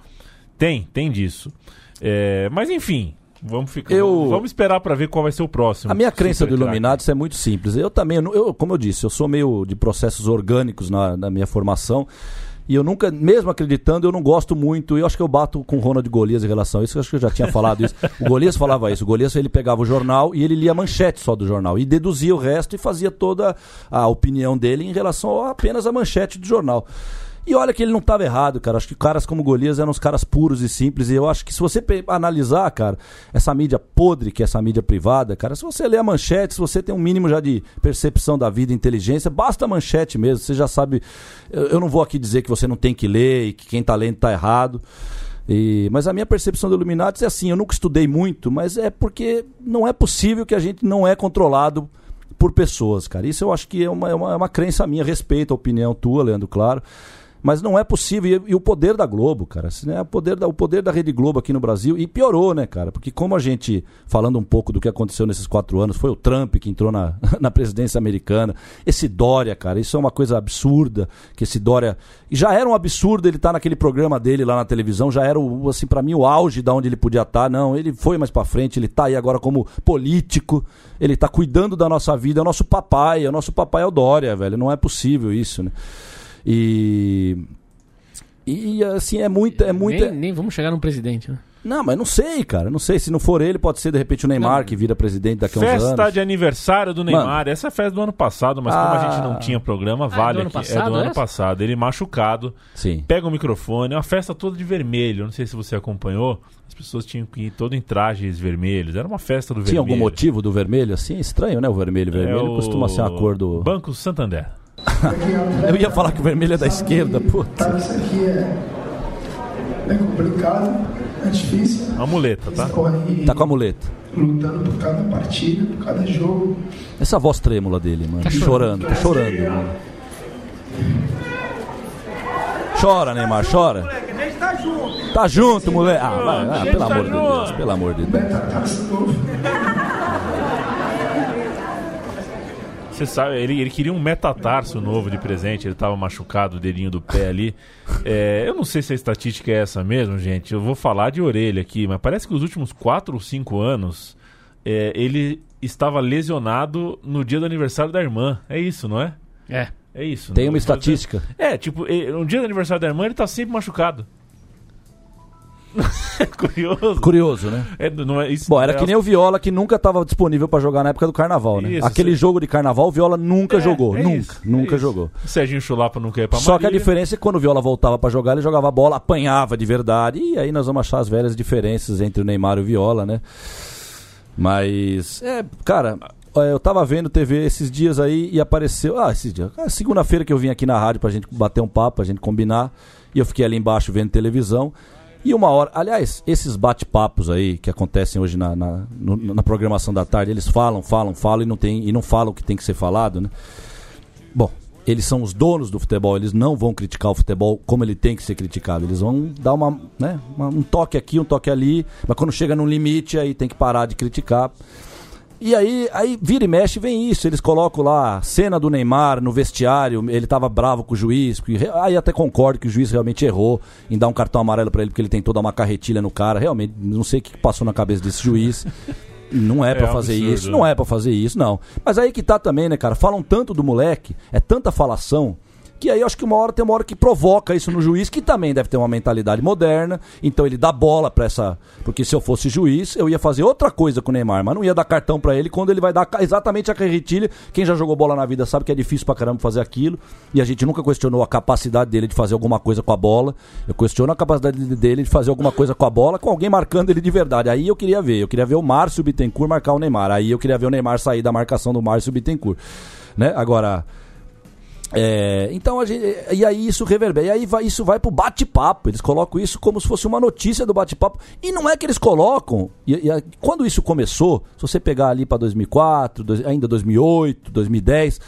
Tem, tem disso. É, mas enfim, vamos ficar. Eu- Vamos esperar pra ver qual vai ser o próximo. A minha crença do. Illuminati é muito simples. Eu também, eu, como eu disse, eu sou meio de processos orgânicos na, na minha formação. E eu nunca, mesmo acreditando, eu não gosto muito. E eu acho que eu bato com o Ronald Golias em relação a isso. Eu acho que eu já tinha falado isso. O Golias falava isso. O Golias ele pegava o jornal e ele lia a manchete só do jornal. E deduzia o resto e fazia toda a opinião dele em relação a apenas a manchete do jornal. E olha que ele não estava errado, cara. Acho que caras como Golias eram os caras puros e simples. E eu acho que se você analisar, cara, essa mídia podre, que é essa mídia privada, cara, se você lê a manchete, se você tem um mínimo já de percepção da vida e inteligência, basta a manchete mesmo. Você já sabe. Eu, eu não vou aqui dizer que você não tem que ler e que quem tá lendo tá errado. E- mas a minha percepção do Illuminati é assim, eu nunca estudei muito, mas é porque não é possível que a gente não é controlado por pessoas, cara. Isso eu acho que é uma, é uma, é uma crença minha, respeito a opinião tua, Leandro, claro. Mas não é possível. E, e o poder da Globo, cara. assim, né, o, poder da, o poder da Rede Globo aqui no Brasil. E piorou, né, cara? Porque como a gente, falando um pouco do que aconteceu nesses quatro anos, foi o Trump que entrou na, na presidência americana. Esse Dória, cara, isso é uma coisa absurda. Que esse Dória. E já era um absurdo ele estar naquele programa dele lá na televisão. Já era, assim, para mim, o auge da onde ele podia estar. Não, ele foi mais pra frente. Ele tá aí agora como político. Ele tá cuidando da nossa vida. É o nosso papai. É o nosso papai é o Dória, velho. Não é possível isso, né? E. E assim, é muita. É muita... nem, nem vamos chegar num presidente, né? Não, mas não sei, cara. Não sei. Se não for ele, pode ser de repente o Neymar Não. que vira presidente daqui a uns Festa anos. de aniversário do Neymar. Essa é a festa do ano passado, mas como a Ah. gente não tinha programa, é vale do ano aqui. é passado do ano essa? passado. Ele machucado, Sim. pega o microfone, é uma festa toda de vermelho. Não sei se você acompanhou. As pessoas tinham que ir todo em trajes vermelhos. Era uma festa do Tinha vermelho. algum motivo do vermelho assim? Estranho, né? O vermelho. O É vermelho o costuma ser uma cor do. Banco Santander. Eu ia falar que o vermelho é da esquerda, puta. Isso aqui é, é complicado, é difícil. Uma muleta, tá? Tá com a muleta. lutando por cada partida, por cada jogo. Essa voz trêmula dele, mano. chorando, tá chorando, mano. Chora, Neymar, chora. Tá junto, moleque. Ah, vai, ah, pelo amor de Deus, pelo amor de Deus. Taça novo. Você sabe, ele, ele queria um metatarso novo de presente, ele tava machucado, o dedinho do pé ali. É, eu não sei se a estatística é essa mesmo, gente. Eu vou falar de orelha aqui, mas parece que os últimos 4 ou 5 anos é, ele estava lesionado no dia do aniversário da irmã. É isso, não é? É. É isso. Tem não? uma estatística. É, tipo, no dia do aniversário da irmã ele tá sempre machucado. Curioso. Curioso, né? É, não é, isso Bom, era é que nem o Viola que nunca estava disponível pra jogar na época do carnaval, né? Isso, Aquele sim. jogo de carnaval, o Viola nunca É, jogou. é nunca, isso, nunca é jogou. O Serginho Chulapa quer ir pra Só que a diferença é que quando o Viola voltava pra jogar, ele jogava bola, apanhava de verdade. E aí nós vamos achar as velhas diferenças entre o Neymar e o Viola, né? Mas, é, cara, eu tava vendo TV esses dias aí e apareceu. Ah, esses dias. ah, Segunda-feira que eu vim aqui na rádio pra gente bater um papo, pra gente combinar. E eu fiquei ali embaixo vendo televisão. E uma hora, aliás, esses bate-papos aí que acontecem hoje na, na, no- na programação da tarde, eles falam, falam, falam e não, tem, e não falam o que tem que ser falado, né? Bom, eles são os donos do futebol, eles não vão criticar o futebol como ele tem que ser criticado. Eles vão dar uma, né, uma- um toque aqui, um toque ali, mas quando chega num limite, aí tem que parar de criticar. E aí, aí vira e mexe, vem isso. Eles colocam lá cena do Neymar no vestiário, ele tava bravo com o juiz. porque Aí até concordo que o juiz realmente errou em dar um cartão amarelo pra ele, porque ele tentou dar uma carretilha no cara. Realmente, não sei o que passou na cabeça desse juiz. Não é É fazer absurdo, isso, né? não é pra fazer isso, não. Mas aí que tá também, né, cara? Falam tanto do moleque, é tanta falação, Que aí eu acho que uma hora tem uma hora que provoca isso no juiz, que também deve ter uma mentalidade moderna. Então ele dá bola pra essa. Porque se eu fosse juiz, eu ia fazer outra coisa com o Neymar, mas não ia dar cartão pra ele quando ele vai dar exatamente a carretilha. Quem já jogou bola na vida sabe que é difícil pra caramba fazer aquilo. E a gente nunca questionou a capacidade dele de fazer alguma coisa com a bola. Eu questiono a capacidade dele de fazer alguma coisa com a bola, com alguém marcando ele de verdade. Aí eu queria ver. Eu queria ver o Márcio Bittencourt marcar o Neymar. Aí eu queria ver o Neymar sair da marcação do Márcio Bittencourt. Né? Agora. É, então a gente, e aí isso reverbera, e aí vai, isso vai pro bate-papo. Eles colocam isso como se fosse uma notícia do bate-papo. E não é que eles colocam. E, e quando isso começou, se você pegar ali para 2004, dois- ainda 2008, 2010,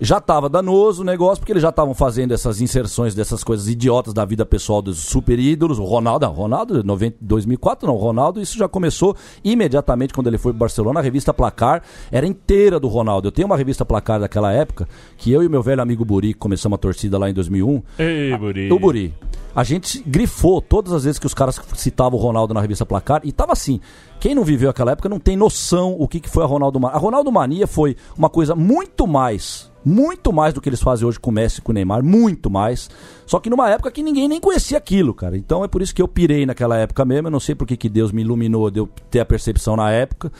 já tava danoso o negócio, porque eles já estavam fazendo essas inserções dessas coisas idiotas da vida pessoal dos super ídolos. O Ronaldo, não, Ronaldo, 90, 2004 não, o Ronaldo, isso já começou imediatamente quando ele foi pro Barcelona. A revista Placar era inteira do Ronaldo. Eu tenho uma revista Placar daquela época, que eu e meu velho amigo Buri começamos a torcida lá em 2001. Ei, Buri. O Buri. A gente grifou todas as vezes que os caras citavam o Ronaldo na revista Placar e tava assim. Quem não viveu aquela época não tem noção o que, que foi a Ronaldo Mania. A Ronaldo Mania foi uma coisa muito mais, muito mais do que eles fazem hoje com o Messi e com o Neymar, muito mais. Só que numa época que ninguém nem conhecia aquilo, cara. Então é por isso que eu pirei naquela época mesmo. Eu não sei por que que Deus me iluminou de eu ter a percepção na época.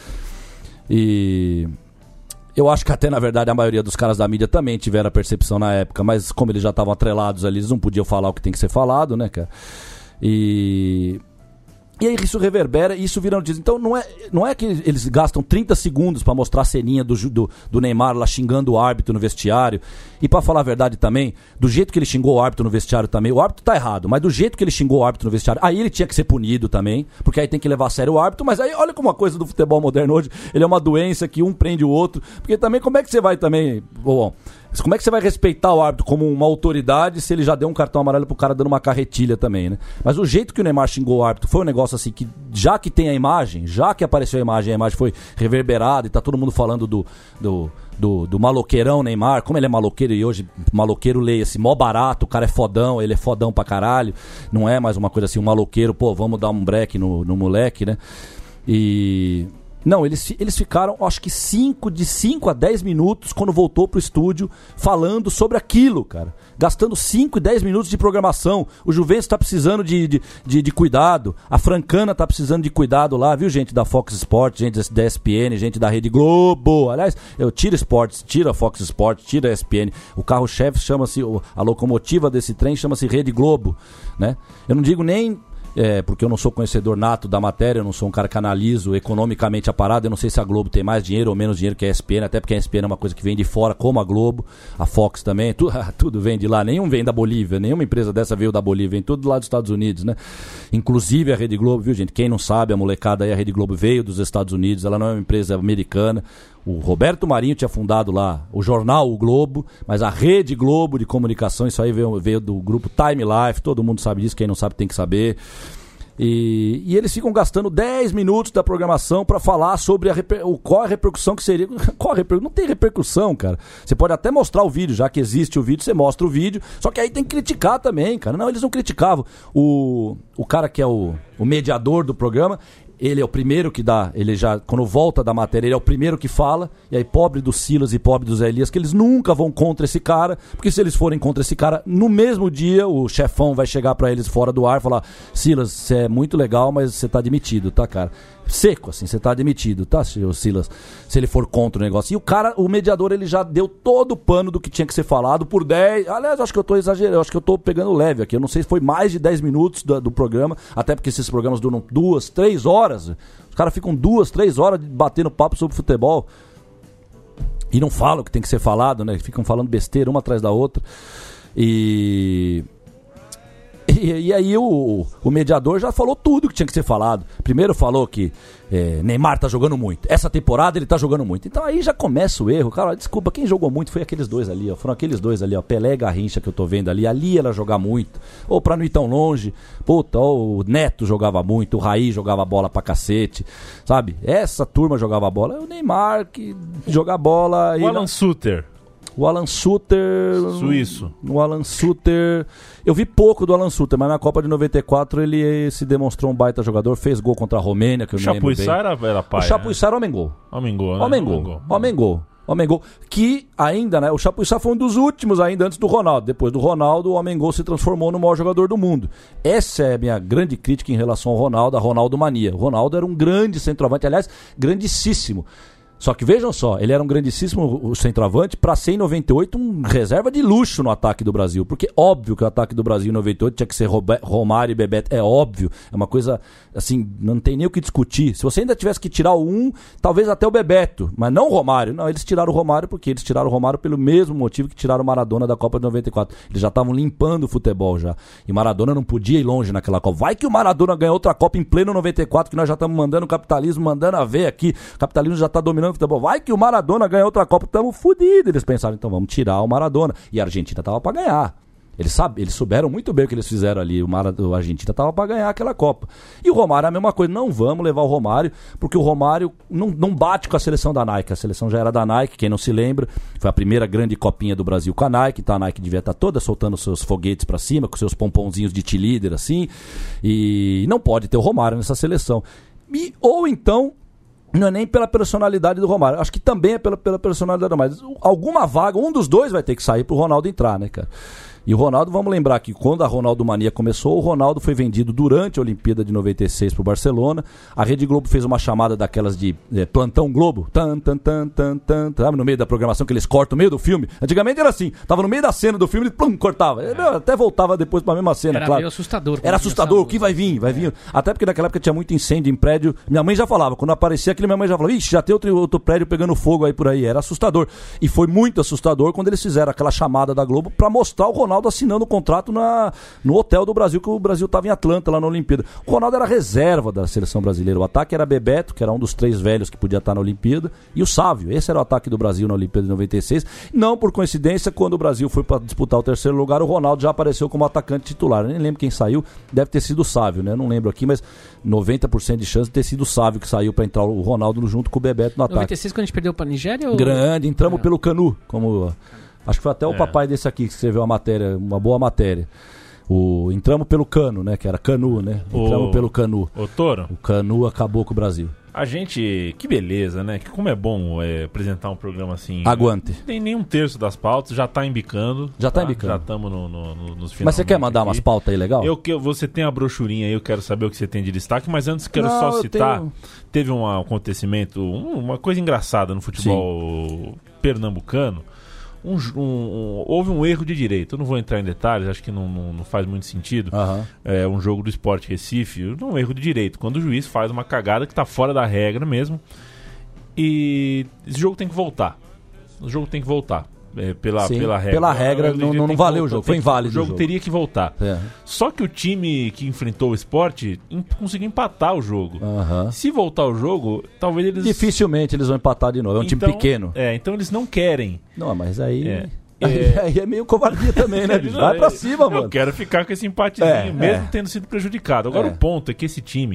E eu acho que até, na verdade, a maioria dos caras da mídia também tiveram a percepção na época, mas como eles já estavam atrelados ali, eles não podiam falar o que tem que ser falado, né, cara? E. E aí isso reverbera e isso vira notícia. Então não é, não é que eles gastam 30 segundos pra mostrar a ceninha do, do, do Neymar lá xingando o árbitro no vestiário. E pra falar a verdade também, do jeito que ele xingou o árbitro no vestiário também, o árbitro tá errado, mas do jeito que ele xingou o árbitro no vestiário, aí ele tinha que ser punido também, porque aí tem que levar a sério o árbitro, mas aí olha como a coisa do futebol moderno hoje, ele é uma doença que um prende o outro, porque também como é que você vai também, bom, como é que você vai respeitar o árbitro como uma autoridade se ele já deu um cartão amarelo pro cara dando uma carretilha também, né? Mas o jeito que o Neymar xingou o árbitro foi um negócio assim que, já que tem a imagem, já que apareceu a imagem, a imagem foi reverberada e tá todo mundo falando do, do, do, do maloqueirão Neymar, como ele é maloqueiro e hoje maloqueiro leia-se mó barato, o cara é fodão, ele é fodão pra caralho, não é mais uma coisa assim, um maloqueiro, pô, vamos dar um break no, no moleque, né? E. Não, eles, eles ficaram, acho que 5 de 5 a 10 minutos quando voltou pro estúdio falando sobre aquilo, cara. Gastando 5 e 10 minutos de programação. O Juventus tá precisando de, de, de, de cuidado. A Francana tá precisando de cuidado lá, viu, gente da Fox Sports, gente da ESPN, gente da Rede Globo. Aliás, eu tiro Sports, tira Fox Sports, tira ESPN. O carro-chefe chama-se, a locomotiva desse trem chama-se Rede Globo, né? Eu não digo nem é, porque eu não sou conhecedor nato da matéria, eu não sou um cara que analiso economicamente a parada, eu não sei se a Globo tem mais dinheiro ou menos dinheiro que a ESPN, até porque a ESPN é uma coisa que vem de fora, como a Globo, a Fox também, tu- tudo vem de lá, nenhum vem da Bolívia, nenhuma empresa dessa veio da Bolívia, vem tudo lá dos Estados Unidos, né? Inclusive a Rede Globo, viu gente? Quem não sabe, a molecada aí, a Rede Globo veio dos Estados Unidos, ela não é uma empresa americana, o Roberto Marinho tinha fundado lá o jornal O Globo, mas a Rede Globo de comunicação, isso aí veio, veio do grupo Time Life, todo mundo sabe disso, quem não sabe tem que saber. E, e eles ficam gastando 10 minutos da programação pra falar sobre a reper- o, qual a repercussão que seria. Qual Não tem repercussão, cara. Você pode até mostrar o vídeo, já que existe o vídeo, você mostra o vídeo. Só que aí tem que criticar também, cara. Não, eles não criticavam. O, o cara que é o, o mediador do programa, ele é o primeiro que dá, ele já, quando volta da matéria, ele é o primeiro que fala, e aí pobre do Silas e pobre do Zé Elias, que eles nunca vão contra esse cara, porque se eles forem contra esse cara, no mesmo dia o chefão vai chegar pra eles fora do ar e falar, Silas, você é muito legal, mas você tá demitido, tá, cara? Seco, assim, você tá demitido, tá, Silas? Se ele for contra o negócio. E o cara, o mediador, ele já deu todo o pano do que tinha que ser falado por 10. Aliás, acho que eu tô exagerando, acho que eu tô pegando leve aqui. Eu não sei se foi mais de 10 minutos do, do programa, até porque esses programas duram duas, três horas. Os caras ficam duas, três horas batendo papo sobre futebol. E não falam o que tem que ser falado, né? Ficam falando besteira uma atrás da outra. E. E, e aí o, o mediador já falou tudo que tinha que ser falado. Primeiro falou que é, Neymar tá jogando muito. Essa temporada ele tá jogando muito. Então aí já começa o erro. Cara, desculpa, quem jogou muito foi aqueles dois ali, ó. Foram aqueles dois ali, ó. Pelé e Garrincha que eu tô vendo ali. Ali ela jogar muito. Ou pra não ir tão longe. Puta, o Neto jogava muito, o Raí jogava bola pra cacete. Sabe? Essa turma jogava bola. É o Neymar que joga bola. O e Alan Suter, o Alan Suter. suíço. O Alan Suter. Eu vi pouco do Alan Suter, mas na Copa de 94 ele se demonstrou um baita jogador, fez gol contra a Romênia, que eu O bem. Chapuissá era, era pai. O Chapuissá era homem gol. Né? Homem gol, né? Homem gol. Homem gol. O Homem-Gol, que ainda, né? O Chapuisá foi um dos últimos ainda antes do Ronaldo. Depois do Ronaldo, o Homem-Gol se transformou no maior jogador do mundo. Essa é a minha grande crítica em relação ao Ronaldo, a Ronaldo Mania. O Ronaldo era um grande centroavante, aliás, grandíssimo. Só que vejam só, ele era um grandíssimo centroavante para ser em 98 um reserva de luxo no ataque do Brasil. Porque óbvio que o ataque do Brasil em 98 tinha que ser Romário e Bebeto. É óbvio. É uma coisa, assim, não tem nem o que discutir. Se você ainda tivesse que tirar o um, talvez até o Bebeto. Mas não o Romário. Não, eles tiraram o Romário porque eles tiraram o Romário pelo mesmo motivo que tiraram o Maradona da Copa de 94. Eles já estavam limpando o futebol já. E Maradona não podia ir longe naquela Copa. Vai que o Maradona ganhou outra Copa em pleno 94, que nós já estamos mandando o capitalismo, mandando a ver aqui. O capitalismo já está dominando Vai que o Maradona ganha outra Copa, estamos fodidos. Eles pensaram, então vamos tirar o Maradona. E a Argentina tava para ganhar. Eles, sabe, eles souberam muito bem o que eles fizeram ali. O, Mara, Argentina tava para ganhar aquela Copa. E o Romário é a mesma coisa. Não vamos levar o Romário, porque o Romário não, não bate com a seleção da Nike. A seleção já era da Nike, quem não se lembra. Foi a primeira grande copinha do Brasil com a Nike. Então a Nike devia estar toda soltando seus foguetes para cima, com seus pomponzinhos de T-líder, assim. E não pode ter o Romário nessa seleção. E, ou então não é nem pela personalidade do Romário. Acho que também é pela, pela personalidade do Romário. Alguma vaga, um dos dois vai ter que sair pro Ronaldo entrar, né, cara? E o Ronaldo, vamos lembrar que quando a Ronaldo Mania começou, o Ronaldo foi vendido durante a Olimpíada de 96 pro Barcelona. A Rede Globo fez uma chamada daquelas de eh, plantão Globo. Tan, tan, tan, tan, tan, sabe, no meio da programação que eles cortam no meio do filme. Antigamente era assim, tava no meio da cena do filme e plum, cortava. Ele até voltava depois pra mesma cena, Era claro. meio assustador. Era assustador, o que vai vir, vai vir. Até porque naquela época tinha muito incêndio em prédio. Minha mãe já falava, quando aparecia aquilo, minha mãe já falava, ixi, já tem outro, outro prédio pegando fogo aí por aí. Era assustador. E foi muito assustador quando eles fizeram aquela chamada da Globo pra mostrar o Ronaldo assinando o contrato na, no hotel do Brasil, que o Brasil tava em Atlanta, lá na Olimpíada. O Ronaldo era reserva da seleção brasileira. O ataque era Bebeto, que era um dos três velhos que podia estar na Olimpíada, e o Sávio. Esse era o ataque do Brasil na Olimpíada de 96. Não por coincidência, quando o Brasil foi para disputar o terceiro lugar, o Ronaldo já apareceu como atacante titular. Eu nem lembro quem saiu, deve ter sido o Sávio, né? Não lembro aqui, mas 90% de chance de ter sido o Sávio que saiu para entrar o Ronaldo junto com o Bebeto no ataque. 96 quando a gente perdeu pra Nigéria? Ou... Grande, entramos É. pelo Canu, como acho que foi até o papai desse aqui que escreveu a matéria, uma boa matéria. O entramos pelo Cano, né, que era Canu, né? Entramos O- pelo Canu. Ô, Toro, O Canu acabou com o Brasil. a gente. Que beleza, né? Que como é bom é, apresentar um programa assim. Aguante. Não tem nem um terço das pautas, já tá embicando. Já tá embicando. Já estamos no, no, no, nos Mas você quer mandar aqui. umas pautas aí legal? Eu, que, você tem a brochurinha aí, eu quero saber o que você tem de destaque, mas antes quero Não, só citar. tenho- Teve um acontecimento, um- uma coisa engraçada no futebol pernambucano. Um um- houve um erro de direito. Eu não vou entrar em detalhes, acho que não, não- não faz muito sentido. Aham. É um jogo do Esporte Recife, não um erro de direito. Quando o juiz faz uma cagada que está fora da regra mesmo. E esse jogo tem que voltar. O jogo tem que voltar. É, pela, Sim, pela regra. pela regra, não- não que valeu o jogo, foi inválido O jogo jogo. teria que voltar. É. Só que o time que enfrentou o esporte conseguiu empatar o jogo. Aham. Se voltar o jogo, talvez eles. Dificilmente eles vão empatar de novo. É um time Então, pequeno. É, então eles não querem. Não, mas aí. É. Aí, É. aí é meio covardia também, né, bicho? Não, Vai pra eu- cima, Eu mano. quero ficar com esse empatezinho, É, mesmo é. tendo sido prejudicado. Agora É. o ponto é que esse time.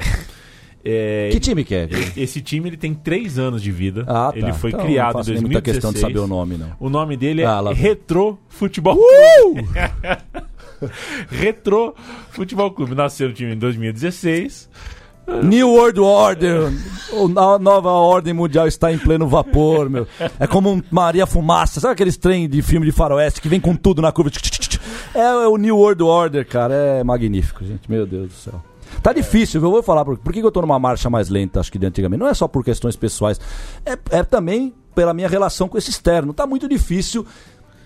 É, Que time que é? Esse time ele tem três anos de vida. Ah, tá. Ele foi Então, criado não faço em nem muita questão de 2016. saber o nome, não. O nome dele é Ah. Retro Futebol Uh! Clube. Retro Futebol Clube. Nasceu o time em 2016. New World Order, a nova ordem mundial está em pleno vapor, meu. É como um Maria Fumaça, sabe aqueles trem de filme de faroeste que vem com tudo na curva? É o New World Order, cara, é magnífico, gente, meu Deus do céu. Tá difícil, eu vou falar por, por que eu tô numa marcha mais lenta, acho que de antigamente. Não é só por questões pessoais, é, é também pela minha relação com esse externo. Tá muito difícil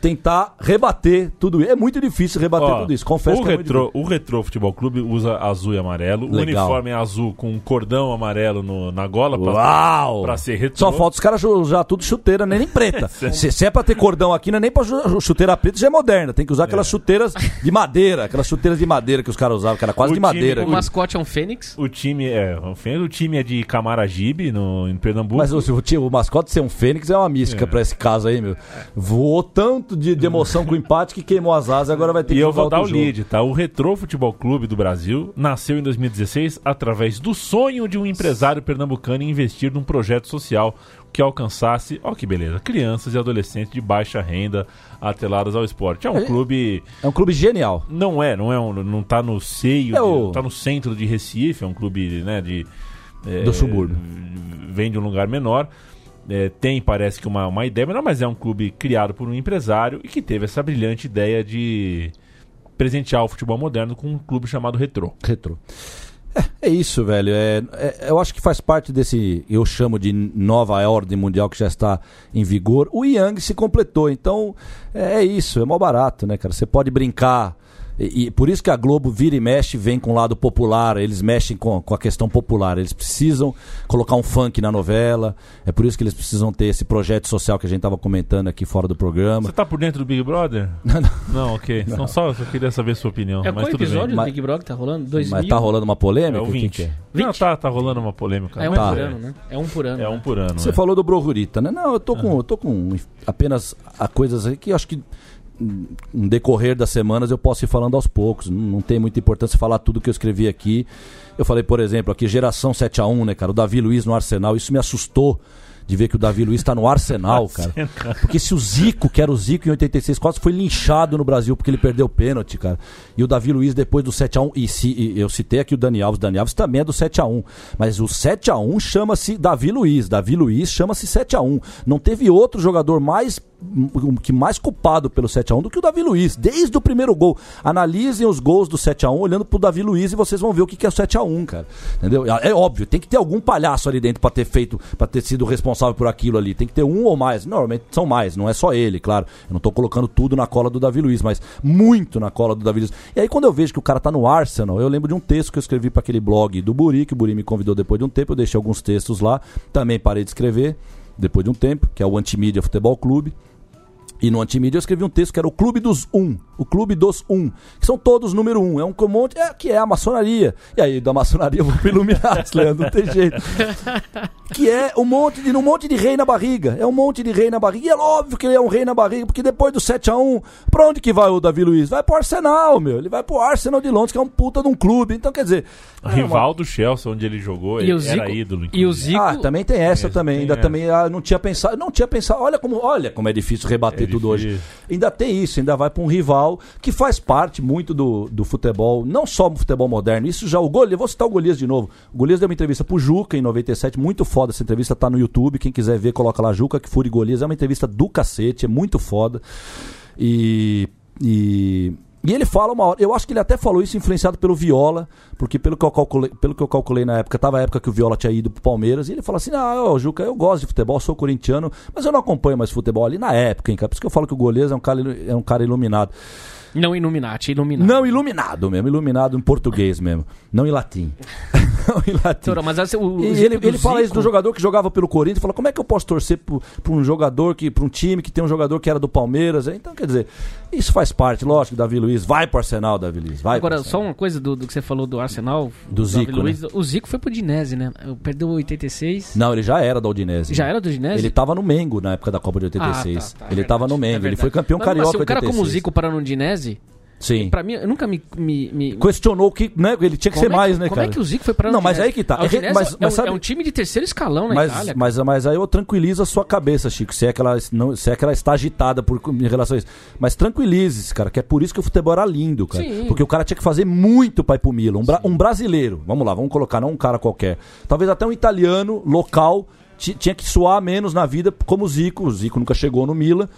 tentar rebater tudo isso. É muito difícil rebater Ó, tudo isso. Confesso o que é muito Retro, o Retro Futebol Clube usa azul e amarelo. O Legal. uniforme é azul com um cordão amarelo no- na gola pra, Uau! pra ser retrô. Só falta os caras já tudo chuteira, nem, nem preta. se, se é pra ter cordão aqui, não é nem pra chuteira preta, já é moderna. Tem que usar aquelas chuteiras de madeira, aquelas chuteiras de madeira que os caras usavam, que era quase O de time- madeira. O mascote é um fênix. O time é, o time é de Camaragibe, no, em Pernambuco. Mas o, o, o mascote ser um fênix é uma mística pra esse caso aí, meu. Voou tanto de, de emoção com o empate que queimou as asas, agora vai ter E que eu jogar vou dar o lead, tá? O Retro Futebol Clube do Brasil nasceu em 2016 através do sonho de um empresário pernambucano em investir num projeto social que alcançasse, ó que beleza, crianças e adolescentes de baixa renda atreladas ao esporte. É um É- clube É um clube genial. não é, não é, um, não tá no seio, É de- o- não tá no centro de Recife, é um clube, né, de é, Do subúrbio. Vem de um lugar menor. É, tem, parece que, uma, uma ideia, mas é um clube criado por um empresário e que teve essa brilhante ideia de presentear o futebol moderno com um clube chamado Retro. Retro. É, é isso, velho. É, é, eu acho que faz parte desse, eu chamo de nova ordem mundial que já está em vigor. O Yang se completou, então é, é isso, é mó barato, né, cara? Você pode brincar e, e, por isso que a Globo vira e mexe, vem com o lado popular, eles mexem com, com a questão popular. Eles precisam colocar um funk na novela. É por isso que eles precisam ter esse projeto social que a gente estava comentando aqui fora do programa. Você tá por dentro do Big Brother? não, não. não, ok. Não. Então só, só queria saber a sua opinião. É mas qual tudo episódio bem. do Big Brother que tá rolando? 2000? Mas tá rolando uma polêmica? É o Quem 20. que é? Não, 20? tá, tá rolando uma polêmica. É um Tá. por ano, né? É um por ano. É um por ano. Você né? falou do Brohurita, né? Não, eu tô com, eu tô com apenas a coisas aí que eu acho que no decorrer das semanas eu posso ir falando aos poucos. Não, não tem muita importância falar tudo que eu escrevi aqui. Eu falei, por exemplo, aqui geração 7 a 1 né, cara? O Davi Luiz no Arsenal, isso me assustou de ver que o Davi Luiz tá no Arsenal, cara. Porque se o Zico, que era o Zico em 86, quase foi linchado no Brasil porque ele perdeu o pênalti, cara. E o Davi Luiz depois do 7x1, e, se, e eu citei aqui o Dani Alves, Dani Alves também é do 7x1. Mas o 7x1 chama-se Davi Luiz, Davi Luiz chama-se 7x1. Não teve outro jogador mais que mais culpado pelo 7x1 do que o Davi Luiz, desde o primeiro gol. Analisem os gols do 7x1 olhando pro Davi Luiz e vocês vão ver o que é o 7x1, cara. Entendeu? É óbvio, tem que ter algum palhaço ali dentro pra ter feito, para ter sido responsável por aquilo ali. Tem que ter um ou mais. Normalmente são mais, não é só ele, claro. Eu não tô colocando tudo na cola do Davi Luiz, mas muito na cola do Davi Luiz. E aí quando eu vejo que o cara tá no Arsenal, eu lembro de um texto que eu escrevi para aquele blog do Buri, que o Buri me convidou depois de um tempo, eu deixei alguns textos lá, também parei de escrever depois de um tempo, que é o Antimídia Futebol Clube. E no Antimídia eu escrevi um texto que era o Clube dos Um, o Clube dos Um, que são todos número um. É um monte, é, que é a maçonaria. E aí, da maçonaria eu vou pro Illuminati, Leandro, não tem jeito. Que é um monte, de, um monte de rei na barriga. É um monte de rei na barriga. E é óbvio que ele é um rei na barriga, porque depois do 7x1, pra onde que vai o Davi Luiz? Vai pro Arsenal, meu. Ele vai pro Arsenal de Londres, que é um puta de um clube. Então, quer dizer. é uma- Rival do Chelsea, onde ele jogou, E ele o Zico, era ídolo. e o inclusive. Zico Ah, também tem essa Esse também. tem Ainda essa. também ah, não tinha pensado, não tinha pensado. Olha como, olha como é difícil rebater É tudo hoje. Ainda tem isso, ainda vai para um rival que faz parte muito do, do futebol, não só do futebol moderno. Isso já o Golias, vou citar o Golias de novo. O Golias deu uma entrevista pro Juca em 97, muito foda essa entrevista, tá no YouTube, quem quiser ver, coloca lá Juca que Fure Golias, é uma entrevista do cacete, é muito foda. E e e ele fala uma hora, eu acho que ele até falou isso influenciado pelo Viola, porque pelo que eu calculei, pelo que eu calculei na época, tava a época que o Viola tinha ido pro Palmeiras, e ele falou assim: "Ah, ô, Juca, eu gosto de futebol, sou corintiano, mas eu não acompanho mais futebol ali na época, hein, cara. Por isso que eu falo que o Golês é um cara, é um cara iluminado. Não Illuminati, Illuminati. Não iluminado mesmo, iluminado em português mesmo, não em latim. não em latim. Doutora, mas assim, o, Zico ele, do ele fala isso do jogador que jogava pelo Corinthians, fala, como é que eu posso torcer pra um jogador, que pra um time que tem um jogador que era do Palmeiras? Então, quer dizer, isso faz parte, lógico, Davi Luiz, vai pro Arsenal, Davi Luiz, vai Agora, só uma coisa do, do que você falou do Arsenal. Do Zico, né? Luiz, O Zico foi pro Dinese, né? Perdeu 86. Não, ele já era da Udinese. Já era do Dinese? Ele tava no Mengo na época da Copa de 86. Ah, tá, tá, é ele verdade, tava no é Mengo, ele verdade. foi campeão Mas, carioca Mas, se o cara 86. como o Zico parar no Dinese, Sim. pra mim, eu nunca me... me, me- Questionou que, né, ele tinha que como ser é que- mais, né, como cara? é que o Zico foi no Não, mas aí que tá. É Dinese mas- é, mas um, sabe- é um time de terceiro escalão na Mas, Itália. cara. mas, mas aí eu tranquilizo a sua cabeça, Chico, se é que ela, não, se é que ela está agitada por, em relação a isso. Mas tranquilize-se, cara, que é por isso que o futebol era lindo, cara. Sim. Porque o cara tinha que fazer muito pra ir pro Milan. Um, bra- um brasileiro, vamos lá, vamos colocar, não um cara qualquer. Talvez até um italiano, local, ti- tinha que suar menos na vida como o Zico. O Zico nunca chegou no Milan.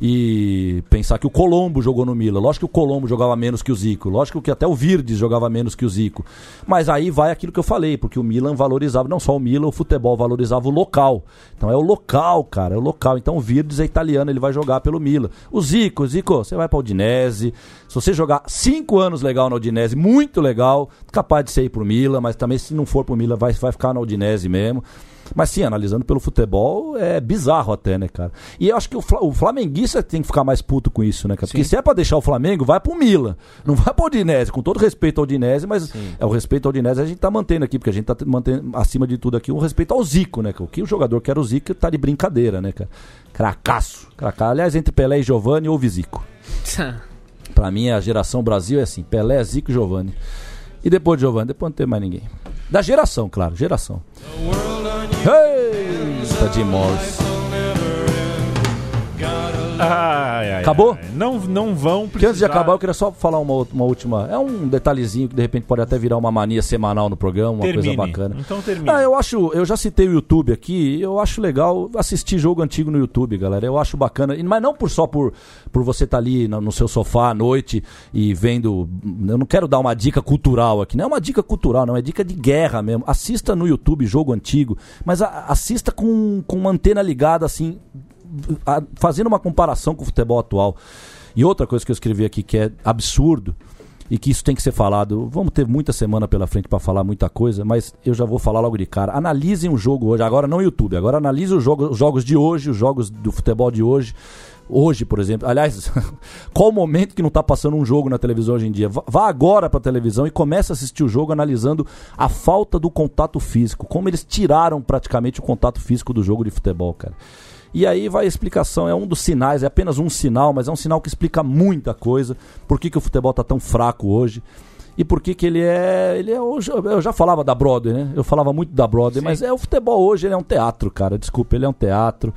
E pensar que o Colombo jogou no Milan. Lógico que o Colombo jogava menos que o Zico. Lógico que até o Virdes jogava menos que o Zico. Mas aí vai aquilo que eu falei, porque o Milan valorizava, não só o Milan, o futebol valorizava o local. Então é o local, cara, é o local. Então o Virdes é italiano, ele vai jogar pelo Milan. O Zico, Zico, você vai pra Udinese. Se você jogar cinco anos legal na Udinese, muito legal, capaz de você ir pro Milan, mas também se não for pro Milan, vai, vai ficar na Udinese mesmo. Mas sim, analisando pelo futebol, é bizarro até, né, cara? E eu acho que o, o flamenguista tem que ficar mais puto com isso, né, cara? Porque se é pra deixar o Flamengo, vai pro Milan. Não vai pro Udinese, com todo respeito ao Udinese, mas é o respeito ao Udinese a gente tá mantendo aqui, porque a gente tá mantendo, acima de tudo aqui, o respeito ao Zico, né? O que o jogador que era o Zico tá de brincadeira, né, cara? Cracaço. Cracaço. Aliás, entre Pelé e Giovanni, houve Zico. Pra mim, a geração Brasil é assim: Pelé, Zico e Giovanni. E depois de Giovanni, depois não tem mais ninguém. Da geração, claro, geração. Eita, Jim Morris. Gotta Ai, ai, Acabou? ai. Não, não vão Porque antes de precisar- acabar, eu queria só falar uma, uma última. É um detalhezinho que de repente pode até virar uma mania semanal no programa, uma Termine. coisa bacana. Então termine. Ah, eu acho, eu já citei o YouTube aqui, eu acho legal assistir jogo antigo no YouTube, galera. Eu acho bacana, mas não por só por, por você estar ali no, no seu sofá à noite e vendo. Eu não quero dar uma dica cultural aqui, não é uma dica cultural, não, é dica de guerra mesmo. Assista no YouTube jogo antigo, mas a- assista com, com uma antena ligada assim, fazendo uma comparação com o futebol atual. E outra coisa que eu escrevi aqui que é absurdo e que isso tem que ser falado. Vamos ter muita semana pela frente para falar muita coisa, mas eu já vou falar logo de cara. Analisem o jogo hoje, agora não YouTube, agora analise os jogos, os jogos de hoje, os jogos do futebol de hoje. Hoje, por exemplo, aliás, qual o momento que não está passando um jogo na televisão hoje em dia? Vá agora para a televisão e comece a assistir o jogo analisando a falta do contato físico, como eles tiraram praticamente o contato físico do jogo de futebol, cara. E aí vai a explicação, é um dos sinais, é apenas um sinal, mas é um sinal que explica muita coisa. Por que, que o futebol tá tão fraco hoje? E por que, que ele é. Ele é hoje, eu já falava da Broadway, né? Eu falava muito da Broadway, mas é o futebol hoje, ele é um teatro, cara. Desculpa, ele é um teatro.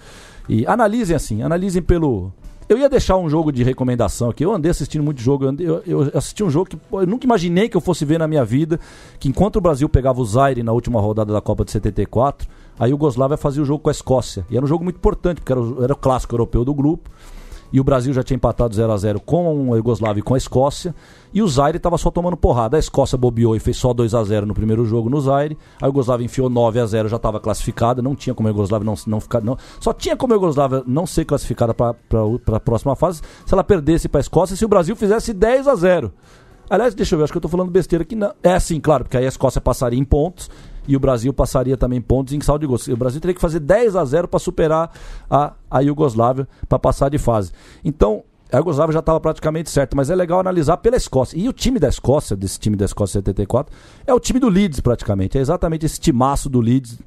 E analisem assim, analisem pelo. Eu ia deixar um jogo de recomendação aqui. Eu andei assistindo muito jogo. Eu, andei- eu- eu assisti um jogo que eu nunca imaginei que eu fosse ver na minha vida. Que enquanto o Brasil pegava o Zaire na última rodada da Copa de 74, a Iugoslávia fazia o jogo com a Escócia. E era um jogo muito importante, porque era o, era o clássico europeu do grupo. E o Brasil já tinha empatado 0 a 0 com a Iugoslávia e com a Escócia. E o Zaire estava só tomando porrada. A Escócia bobeou e fez só 2 a 0 no primeiro jogo no Zaire. A Iugoslávia enfiou 9 a 0 já estava classificada. Não tinha como a Iugoslávia não, não ficar. Não, só tinha como a Iugoslávia não ser classificada para a próxima fase se ela perdesse para a Escócia se o Brasil fizesse 10 a 0 Aliás, deixa eu ver, acho que eu tô falando besteira aqui. Não. É sim, claro, porque aí a Escócia passaria em pontos e o Brasil passaria também pontos em saldo de gols. O Brasil teria que fazer 10 a 0 para superar a, a Iugoslávia para passar de fase. Então, a Iugoslávia já estava praticamente certa, mas é legal analisar pela Escócia. E o time da Escócia, desse time da Escócia 74, é o time do Leeds praticamente. É exatamente esse timaço do Leeds.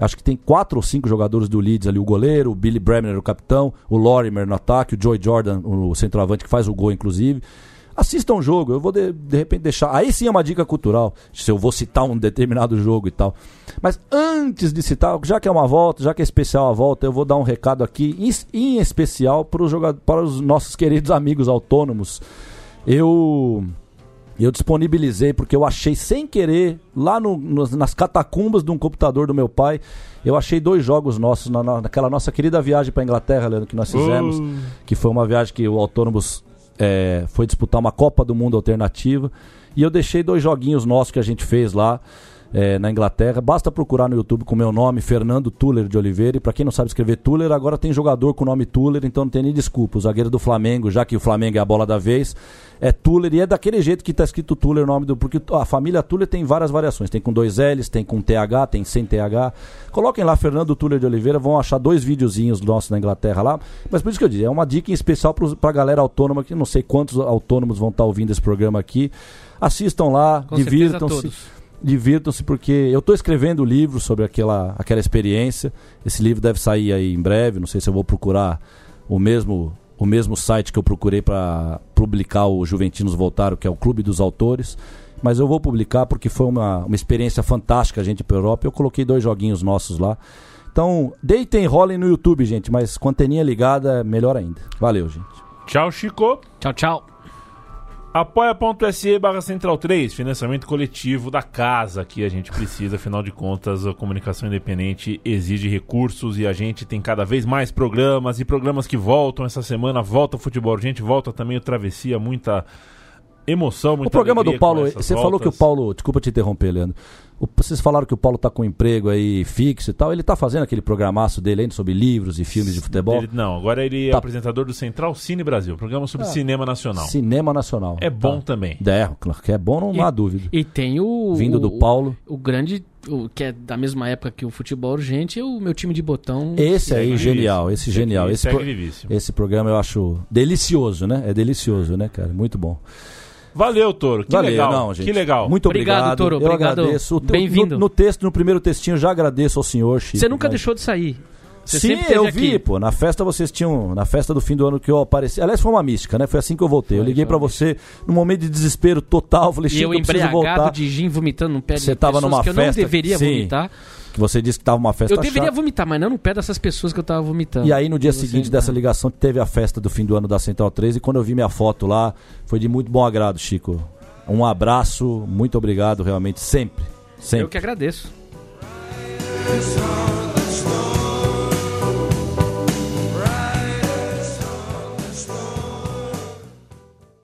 Acho que tem quatro ou cinco jogadores do Leeds ali. O goleiro, o Billy Bremner, o capitão, o Lorimer no ataque, o Joy Jordan, o centroavante que faz o gol, inclusive. Assistam um jogo, eu vou de, de repente deixar. Aí sim é uma dica cultural, se eu vou citar um determinado jogo e tal. Mas antes de citar, já que é uma volta, já que é especial a volta, eu vou dar um recado aqui, em, especial para os, jogadores, para os nossos queridos amigos autônomos. Eu eu disponibilizei porque eu achei sem querer lá no, nas catacumbas de um computador do meu pai eu achei dois jogos nossos na, na- naquela nossa querida viagem para Inglaterra Leandro, que nós fizemos Uh. que foi uma viagem que o Autônomos é, foi disputar uma Copa do Mundo alternativa. E eu deixei dois joguinhos nossos que a gente fez lá é, na Inglaterra. Basta procurar no YouTube com o meu nome, Fernando Tuller de Oliveira. E pra quem não sabe escrever Tuller, agora tem jogador com o nome Tuller, então não tem nem desculpa. O zagueiro do Flamengo, já que o Flamengo é a bola da vez, é Tuller e é daquele jeito que tá escrito Tuller o nome do. Porque a família Tuller tem várias variações. Tem com dois L's, tem com TH, tem sem TH. Coloquem lá Fernando Tuller de Oliveira, vão achar dois videozinhos nossos na Inglaterra lá. Mas por isso que eu disse, é uma dica em especial pros, pra galera autônoma, que não sei quantos autônomos vão estar ouvindo esse programa aqui. Assistam lá, divirtam-se. Divirtam-se porque eu estou escrevendo o livro sobre aquela, aquela experiência. Esse livro deve sair aí em breve. Não sei se eu vou procurar o mesmo o mesmo site que eu procurei para publicar o Juventinos Voltaram, que é o Clube dos Autores. Mas eu vou publicar porque foi uma, uma experiência fantástica a gente para Europa. Eu coloquei dois joguinhos nossos lá. Então, deitem e rolem no YouTube, gente. Mas com a anteninha ligada, melhor ainda. Valeu, gente. Tchau, Chico. Tchau, tchau. Apoia.se barra Central 3, financiamento coletivo da casa que a gente precisa, afinal de contas, a comunicação independente exige recursos e a gente tem cada vez mais programas e programas que voltam. Essa semana volta o futebol urgente, volta também o Travessia, muita emoção, muita O programa do Paulo, você falou que o voltas. Paulo, desculpa te interromper, Leandro. O- vocês falaram que o Paulo tá com um emprego aí fixo e tal. Ele tá fazendo aquele programaço dele ainda sobre livros e filmes de futebol? Ele- não, agora ele é Tá. apresentador do Central Cine Brasil, programa sobre cinema nacional. Cinema Nacional. É bom Tá. também. É, claro que é bom, não E- há dúvida. E tem o. Vindo do o- Paulo. O grande. O, que é da mesma época que o futebol urgente, é o meu time de botão. Esse aí, Segue genial, vivíssimo. esse genial. Esse, pro- esse programa eu acho delicioso, né? É delicioso, né, cara? Muito bom. Valeu, Toro. Que Valeu, legal. não, gente. Que legal. Muito Obrigado, obrigado. Toro, Eu obrigado. Bem-vindo. No, no texto, no primeiro textinho, já agradeço ao senhor, Chico. Você nunca né? deixou de sair. Você Sim, eu aqui. vi, pô. Na festa vocês tinham. Na festa do fim do ano que eu apareci. Aliás, foi uma mística, né? Foi assim que eu voltei. eu Foi, liguei foi pra uma você num momento de desespero total. Falei, Chico, eu eu preciso voltar. de gin vomitando no pé de Você tava numa que eu festa- não deveria Sim. vomitar. Que você disse que tava uma festa Eu deveria chata. vomitar, mas não no pé dessas pessoas que eu tava vomitando. E aí, no dia seguinte dessa ligação, teve a festa do fim do ano da Central 3 e quando eu vi minha foto lá, foi de muito bom agrado, Chico. Um abraço, muito obrigado, realmente, sempre. Sempre. Eu que agradeço.